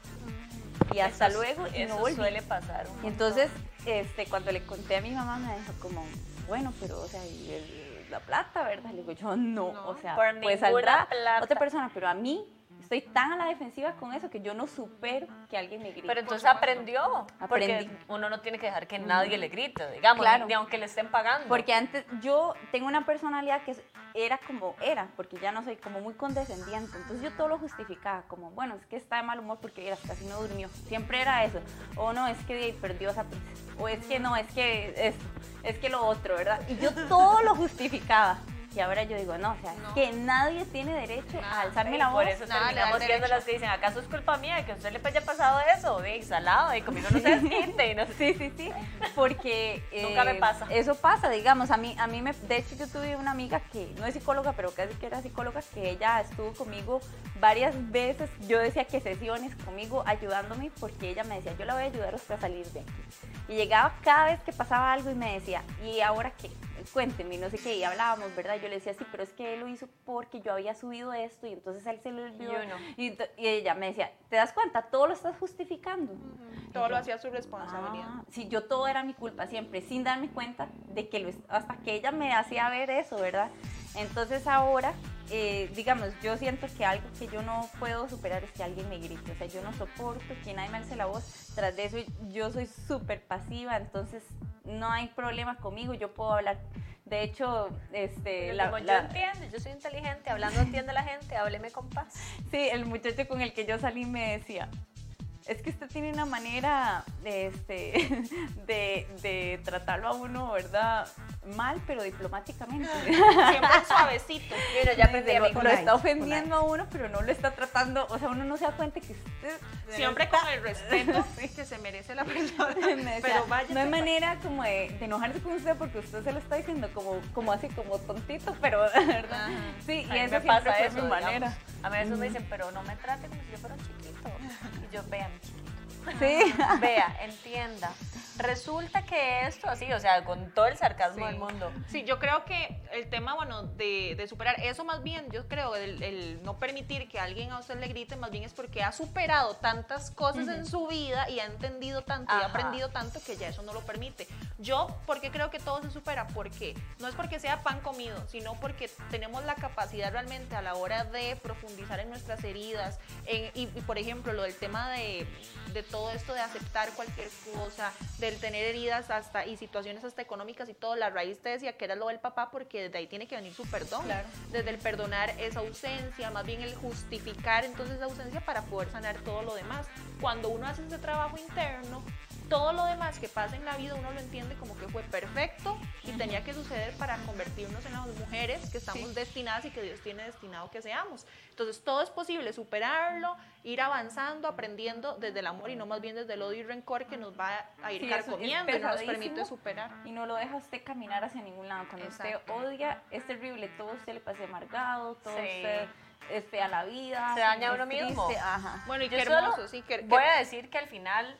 Y hasta Eso- luego y eso no volví. suele pasar. un Y entonces, este, cuando le conté a mi mamá, me dijo como, bueno, pero, o sea, y el- la plata, ¿verdad? Le digo, yo no, No, o sea, pues saldrá plata. otra persona, pero a mí estoy tan a la defensiva con eso que yo no supero que alguien me grite. Pero entonces aprendió, porque Aprendí. uno no tiene que dejar que nadie le grite, digamos, Claro. ni aunque le estén pagando. Porque antes yo tengo una personalidad que era como era, porque ya no soy como muy condescendiente. Entonces yo todo lo justificaba, como, bueno, es que está de mal humor porque era, casi no durmió. Siempre era eso. O no, es que perdió esa princesa. O es que no, es que esto, es que lo otro, ¿verdad? Y yo todo lo justificaba. Y ahora yo digo, no, o sea, No. que nadie tiene derecho a alzarme Y la voz. por eso nada, terminamos siendo las que dicen, ¿acaso es culpa mía que a usted le haya pasado eso? De salado, de conmigo no se desquite. y no sé. Sí, sí, sí, porque Nunca me eh, pasa. Eso pasa, digamos, a mí, a mí me, de hecho yo tuve una amiga que no es psicóloga, pero casi que era psicóloga, que ella estuvo conmigo varias veces, yo decía que sesiones conmigo ayudándome, porque ella me decía, yo la voy a ayudar a usted a salir de aquí. Y llegaba cada vez que pasaba algo y me decía, ¿y ahora qué? Cuénteme, no sé qué, y hablábamos, ¿verdad? Yo le decía, sí, pero es que él lo hizo porque yo había subido esto y entonces él se le olvidó. Y uno. Y, y ella me decía, ¿te das cuenta? Todo lo estás justificando. Todo Y lo yo, hacía su responsabilidad. Ah, sí, yo todo era mi culpa siempre, sin darme cuenta de que lo, hasta que ella me hacía ver eso, ¿verdad? Entonces ahora, eh, digamos, yo siento que algo que yo no puedo superar es que alguien me grite, o sea, yo no soporto que nadie me alce la voz, tras de eso yo soy súper pasiva, entonces no hay problema conmigo, yo puedo hablar. De hecho, este, la- como yo entiendo, yo soy inteligente, hablando entiende la gente, hábleme con paz. Sí, el muchacho con el que yo salí me decía, es que usted tiene una manera de, este, de, de tratarlo a uno, ¿verdad? Mal, pero diplomáticamente. Siempre suavecito. Mira, ya aprendí, lo, amigo. lo está ofendiendo a uno, pero no lo está tratando, o sea, uno no se da cuenta que usted... Siempre con el respeto que se merece la persona. Me Pero vaya. no hay manera como de, de enojarse con usted porque usted se lo está diciendo como, como así, como tontito, pero ¿verdad? Ajá. Sí, A y eso me siempre pasa fue eso, mi digamos. manera. A veces me dicen, pero no me trate como si yo fuera un chiquito. Y yo, vea, mi chiquito. Sí. Vea, entienda. Resulta que esto así, o sea, con todo el sarcasmo Sí. del mundo. Sí, yo creo que el tema, bueno, de, de superar, eso más bien, yo creo, el, el no permitir que alguien a usted le grite, más bien es porque ha superado tantas cosas en su vida y ha entendido tanto y Ajá. ha aprendido tanto que ya eso no lo permite. Yo, ¿por qué creo que todo se supera? Porque no es porque sea pan comido, sino porque tenemos la capacidad realmente a la hora de profundizar en nuestras heridas. en- y, y, por ejemplo, lo del tema de, de todo esto de aceptar cualquier cosa, del tener heridas hasta y situaciones hasta económicas y todo, la raíz te decía que era lo del papá porque desde ahí tiene que venir su perdón. Claro. Desde el perdonar esa ausencia, más bien el justificar entonces la ausencia para poder sanar todo lo demás. Cuando uno hace ese trabajo interno, todo lo demás que pasa en la vida uno lo entiende como que fue perfecto y tenía que suceder para convertirnos en las mujeres que estamos Sí. destinadas y que Dios tiene destinado que seamos. Entonces todo es posible, superarlo, ir avanzando, aprendiendo desde el amor y no más bien desde el odio y rencor que nos va a ir Sí, carcomiendo y no nos permite superar. Y no lo deja usted caminar hacia ningún lado. Cuando Exacto. usted odia, es terrible. Todo usted le pasa amargado, todo Sí. usted es fea la vida. Se daña uno mismo. triste, Ajá. Bueno, y Yo qué solo hermoso, sí, que, que- Voy a decir que al final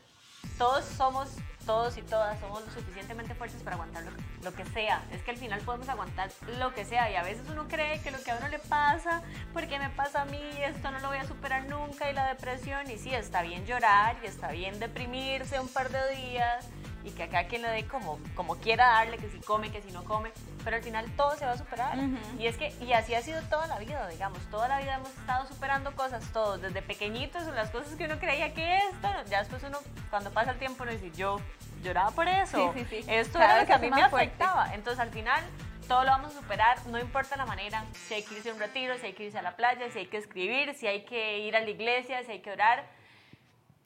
todos somos, todos y todas somos lo suficientemente fuertes para aguantar lo, lo que sea. Es que al final podemos aguantar lo que sea y a veces uno cree que lo que a uno le pasa, porque me pasa a mí, esto no lo voy a superar nunca y la depresión. Y sí, está bien llorar y está bien deprimirse un par de días y que acá quien le dé como, como quiera darle, que si come, que si no come, pero al final todo se va a superar. Y es que, y así ha sido toda la vida, digamos, toda la vida hemos estado superando cosas, todos, desde pequeñitos, las cosas que uno creía que esto, ya después uno, cuando pasa el tiempo, uno dice, yo lloraba por eso, Sí, sí, sí. esto Cada era lo que a mí me fuerte. afectaba, entonces al final todo lo vamos a superar, no importa la manera, si hay que irse a un retiro, si hay que irse a la playa, si hay que escribir, si hay que ir a la iglesia, si hay que orar,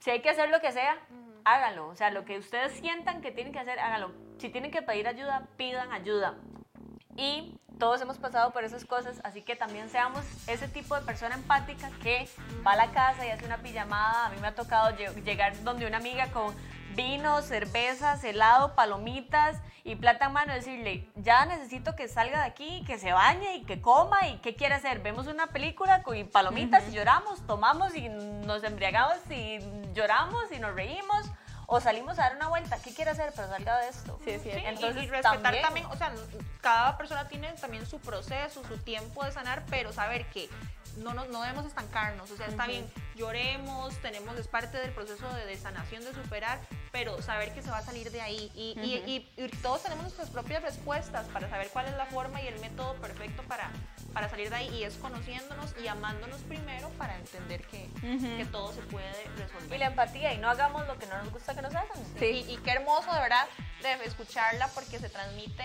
si hay que hacer lo que sea, háganlo. O sea, lo que ustedes sientan que tienen que hacer, háganlo. Si tienen que pedir ayuda, pidan ayuda. Y todos hemos pasado por esas cosas, así que también seamos ese tipo de persona empática que va a la casa y hace una pijamada. A mí me ha tocado lle- llegar donde una amiga con vino, cervezas, helado, palomitas y plata en mano, decirle, ya necesito que salga de aquí, que se bañe y que coma y qué quiere hacer. Vemos una película con palomitas y lloramos, tomamos y nos embriagamos y lloramos y nos reímos. O salimos a dar una vuelta, ¿qué quiere hacer? Pero salga de esto. Sí. Sí, y- Entonces, y, respetar también- también. o sea, cada persona tiene también su proceso, su tiempo de sanar, pero saber que no, nos, no debemos estancarnos, o sea, está bien, lloremos, tenemos, es parte del proceso de, de sanación, de superar, pero saber que se va a salir de ahí y, y- y- y todos tenemos nuestras propias respuestas para saber cuál es la forma y el método perfecto para, para salir de ahí y es conociéndonos y amándonos primero para entender que, que todo se puede resolver. Y la empatía, y no hagamos lo que no nos gusta que nos hagan. Sí. Y, y qué hermoso, de verdad, de escucharla porque se transmite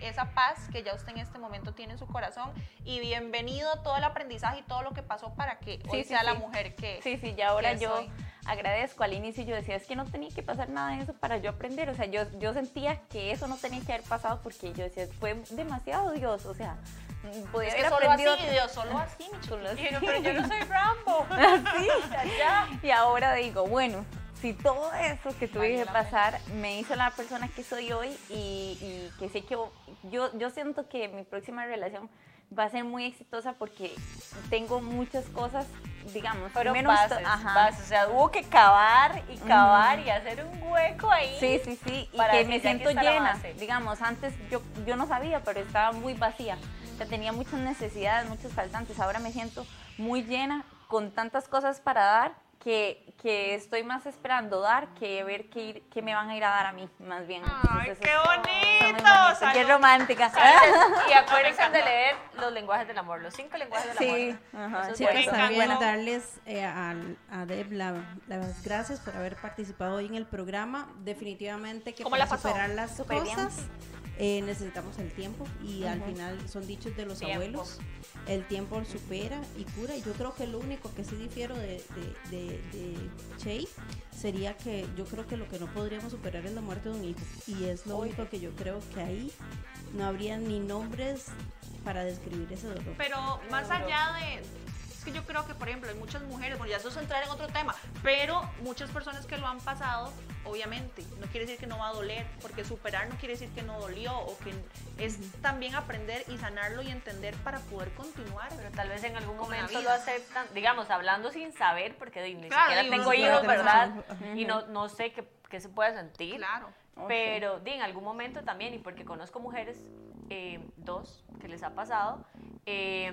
esa paz que ya usted en este momento tiene en su corazón. Y bienvenido a todo el aprendizaje y todo lo que pasó para que hoy sí, sea la mujer que. Sí, sí, ya ahora yo soy. agradezco. Al inicio yo decía, es que no tenía que pasar nada de eso para yo aprender. O sea, yo, yo sentía que eso no tenía que haber pasado porque yo decía, fue demasiado Dios. O sea, mm, podía Es que haber solo así, aprendido. Dios, solo así, mi Solo así. Y yo, pero yo no soy Rambo. Sí, ya. Y ahora digo, bueno, si todo eso que tuve que pasar me hizo la persona que soy hoy y, y que sé que yo, yo siento que mi próxima relación va a ser muy exitosa porque tengo muchas cosas, digamos, Pero ajá. bases, o sea, hubo que cavar y cavar y hacer un hueco ahí. Sí, sí, sí, y que me siento la llena. Digamos, antes yo, yo no sabía, pero estaba muy vacía. O sea, tenía muchas necesidades, muchos faltantes. Ahora me siento muy llena, con tantas cosas para dar, que, que estoy más esperando dar que ver qué, ir- qué me van a ir a dar a mí, más bien. ¡Ay, Entonces, qué eso bonito! Qué romántica. Y acuérdense de leer los lenguajes del amor, los cinco lenguajes del Sí, amor. ajá, es eso. también darles eh, al- a Deb la- las gracias por haber participado hoy en el programa. Definitivamente que ¿Cómo para la pasó? superar las bien. Eh, necesitamos el tiempo y al final son dichos de los Tiempo. abuelos. El tiempo supera y cura. Y yo creo que lo único que sí difiero de, de, de, de Che sería que yo creo que lo que no podríamos superar es la muerte de un hijo. Y es lo único que yo creo que ahí no habría ni nombres para describir ese dolor. Pero más allá de. Que yo creo que, por ejemplo, hay muchas mujeres, bueno, ya eso es entrar en otro tema, pero muchas personas que lo han pasado, obviamente, no quiere decir que no va a doler, porque superar no quiere decir que no dolió, o que es también aprender y sanarlo y entender para poder continuar. Pero tal vez en algún momento lo aceptan, digamos, hablando sin saber, porque ni Claro, siquiera digo, tengo no, hijos, ¿verdad? Y no, no sé qué, qué se puede sentir. Claro. Pero di, en algún momento también, y porque conozco mujeres, eh, dos, que les ha pasado, eh,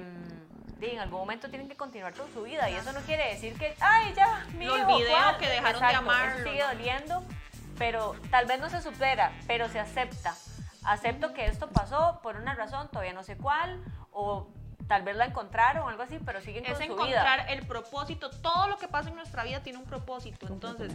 en algún momento tienen que continuar con su vida. Y eso no quiere decir que, ay, ya, mi Lo hijo, olvidé ¿cuál?". o que dejaron de Exacto, amarlo, eso sigue doliendo, pero tal vez no se supera, pero se acepta. Acepto que esto pasó por una razón, todavía no sé cuál, o tal vez la encontraron o algo así, pero siguen Es con su encontrar vida. el propósito. Todo lo que pasa en nuestra vida tiene un propósito. Entonces,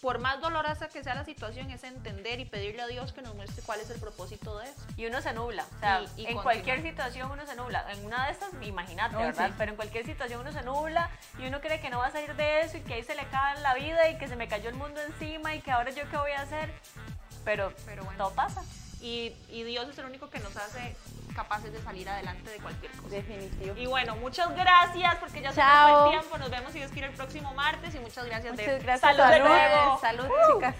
por más dolorosa que sea la situación, es entender y pedirle a Dios que nos muestre cuál es el propósito de eso. Y uno se nubla. O sea, Y- y en continúa. cualquier situación uno se nubla. En una de estas, imagínate, Oh, ¿verdad? sí. Pero en cualquier situación uno se nubla y uno cree que no va a salir de eso y que ahí se le acaba la vida y que se me cayó el mundo encima y que ahora yo qué voy a hacer. Pero, Pero bueno. todo pasa. Y, y Dios es el único que nos hace capaces de salir adelante de cualquier cosa. Definitivo. Y bueno, muchas gracias porque ya se nos fue el tiempo. Nos vemos si Dios quiere el próximo martes y muchas gracias. Muchas de gracias. Salud de nuevo. Salud, chicas.